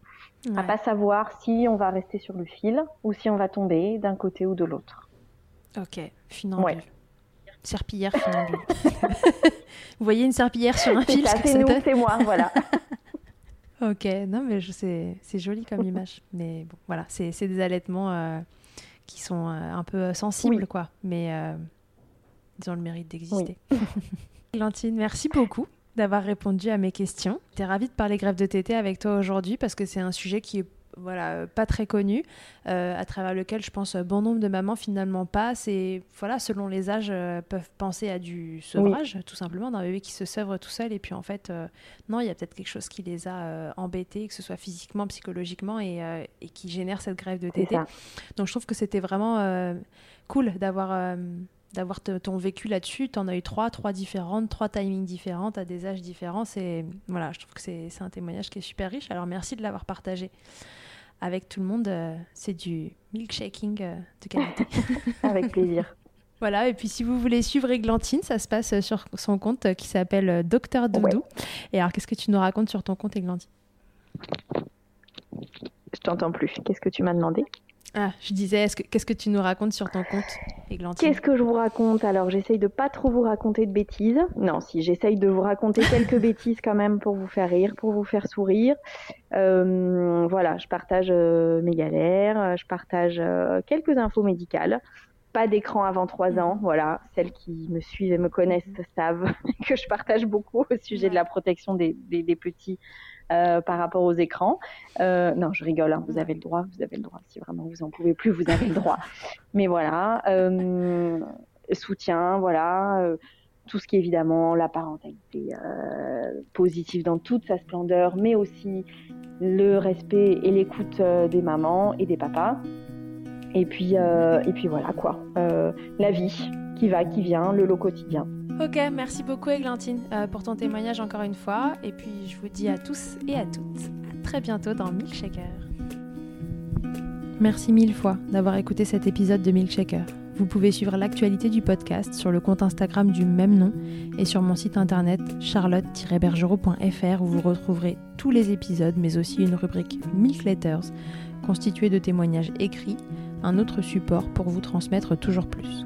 à pas savoir si on va rester sur le fil ou si on va tomber d'un côté ou de l'autre. Ok, funambule. Serpillière funambule. Vous voyez une serpillière sur un fil C'est nous, c'est moi, voilà. ok, non mais c'est joli comme image. Mais bon, voilà, c'est des allaitements... Euh, qui sont euh, un peu euh, sensibles, quoi. Mais euh, ils ont le mérite d'exister. Oui. merci beaucoup d'avoir répondu à mes questions. J'étais ravie de parler grève de tété avec toi aujourd'hui parce que c'est un sujet qui est voilà, pas très connu, à travers lequel je pense bon nombre de mamans finalement passent et voilà, selon les âges, peuvent penser à du sevrage, tout simplement, d'un bébé qui se sèvre tout seul et puis en fait, non, il y a peut-être quelque chose qui les a embêtés, que ce soit physiquement, psychologiquement et, et qui génère cette grève de tété. Donc je trouve que c'était vraiment cool d'avoir d'avoir ton vécu là-dessus. Tu en as eu trois, trois différentes, trois timings différents, à des âges différents. C'est, voilà, je trouve que c'est, un témoignage qui est super riche. Alors merci de l'avoir partagé avec tout le monde. Euh, c'est du milkshaking euh, de qualité. avec plaisir. Voilà, et puis si vous voulez suivre Églantine, ça se passe sur son compte euh, qui s'appelle Docteur Doudou. Et alors, qu'est-ce que tu nous racontes sur ton compte, Églantine? Je t'entends plus. Qu'est-ce que tu m'as demandé? Ah, je disais, qu'est-ce que tu nous racontes sur ton compte, Églantine? Qu'est-ce que je vous raconte? Alors, j'essaye de pas trop vous raconter de bêtises. Non, si, j'essaye de vous raconter quelques bêtises quand même pour vous faire rire, pour vous faire sourire. Euh, voilà, je partage euh, mes galères, je partage euh, quelques infos médicales. Pas d'écran avant 3 ans, voilà. Celles qui me suivent et me connaissent savent que je partage beaucoup au sujet de la protection des, des, des petits euh, par rapport aux écrans. Euh, non, je rigole, hein, vous avez le droit, vous avez le droit. Si vraiment vous en pouvez plus, vous avez le droit. Mais voilà, euh, soutien, voilà tout ce qui est évidemment la parentalité positive dans toute sa splendeur, mais aussi le respect et l'écoute des mamans et des papas. Et puis, et puis voilà quoi, la vie qui va, qui vient, le lot quotidien. Ok, merci beaucoup Églantine euh, pour ton témoignage encore une fois. Et puis je vous dis à tous et à toutes à très bientôt dans Milkshaker. Merci mille fois d'avoir écouté cet épisode de Milkshaker. Vous pouvez suivre l'actualité du podcast sur le compte Instagram du même nom et sur mon site internet charlotte-bergerot.fr où vous retrouverez tous les épisodes mais aussi une rubrique Milk Letters constituée de témoignages écrits, un autre support pour vous transmettre toujours plus.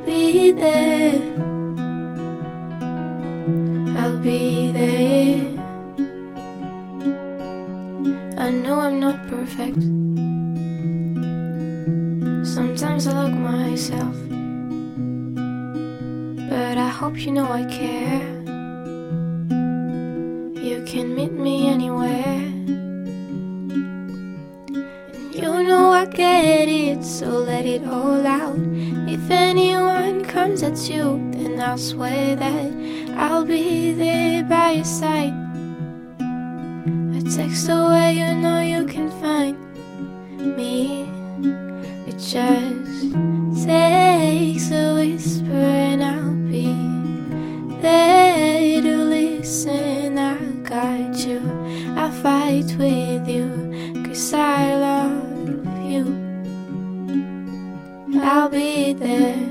be there. I'll be there. I know I'm not perfect. Sometimes I look myself. But I hope you know I care. You can meet me anywhere. You know I get it, so let it all out. If anyone at you, then I'll swear that I'll be there by your side. A text away, you know you can find me. It just takes a whisper, and I'll be there to listen. I got you, I fight with you, cause I love you. I'll be there.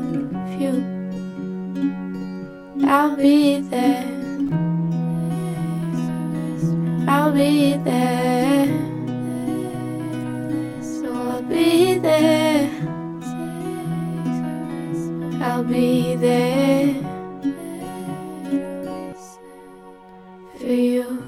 you. I'll be there. I'll be there. So I'll be there. I'll be there for you.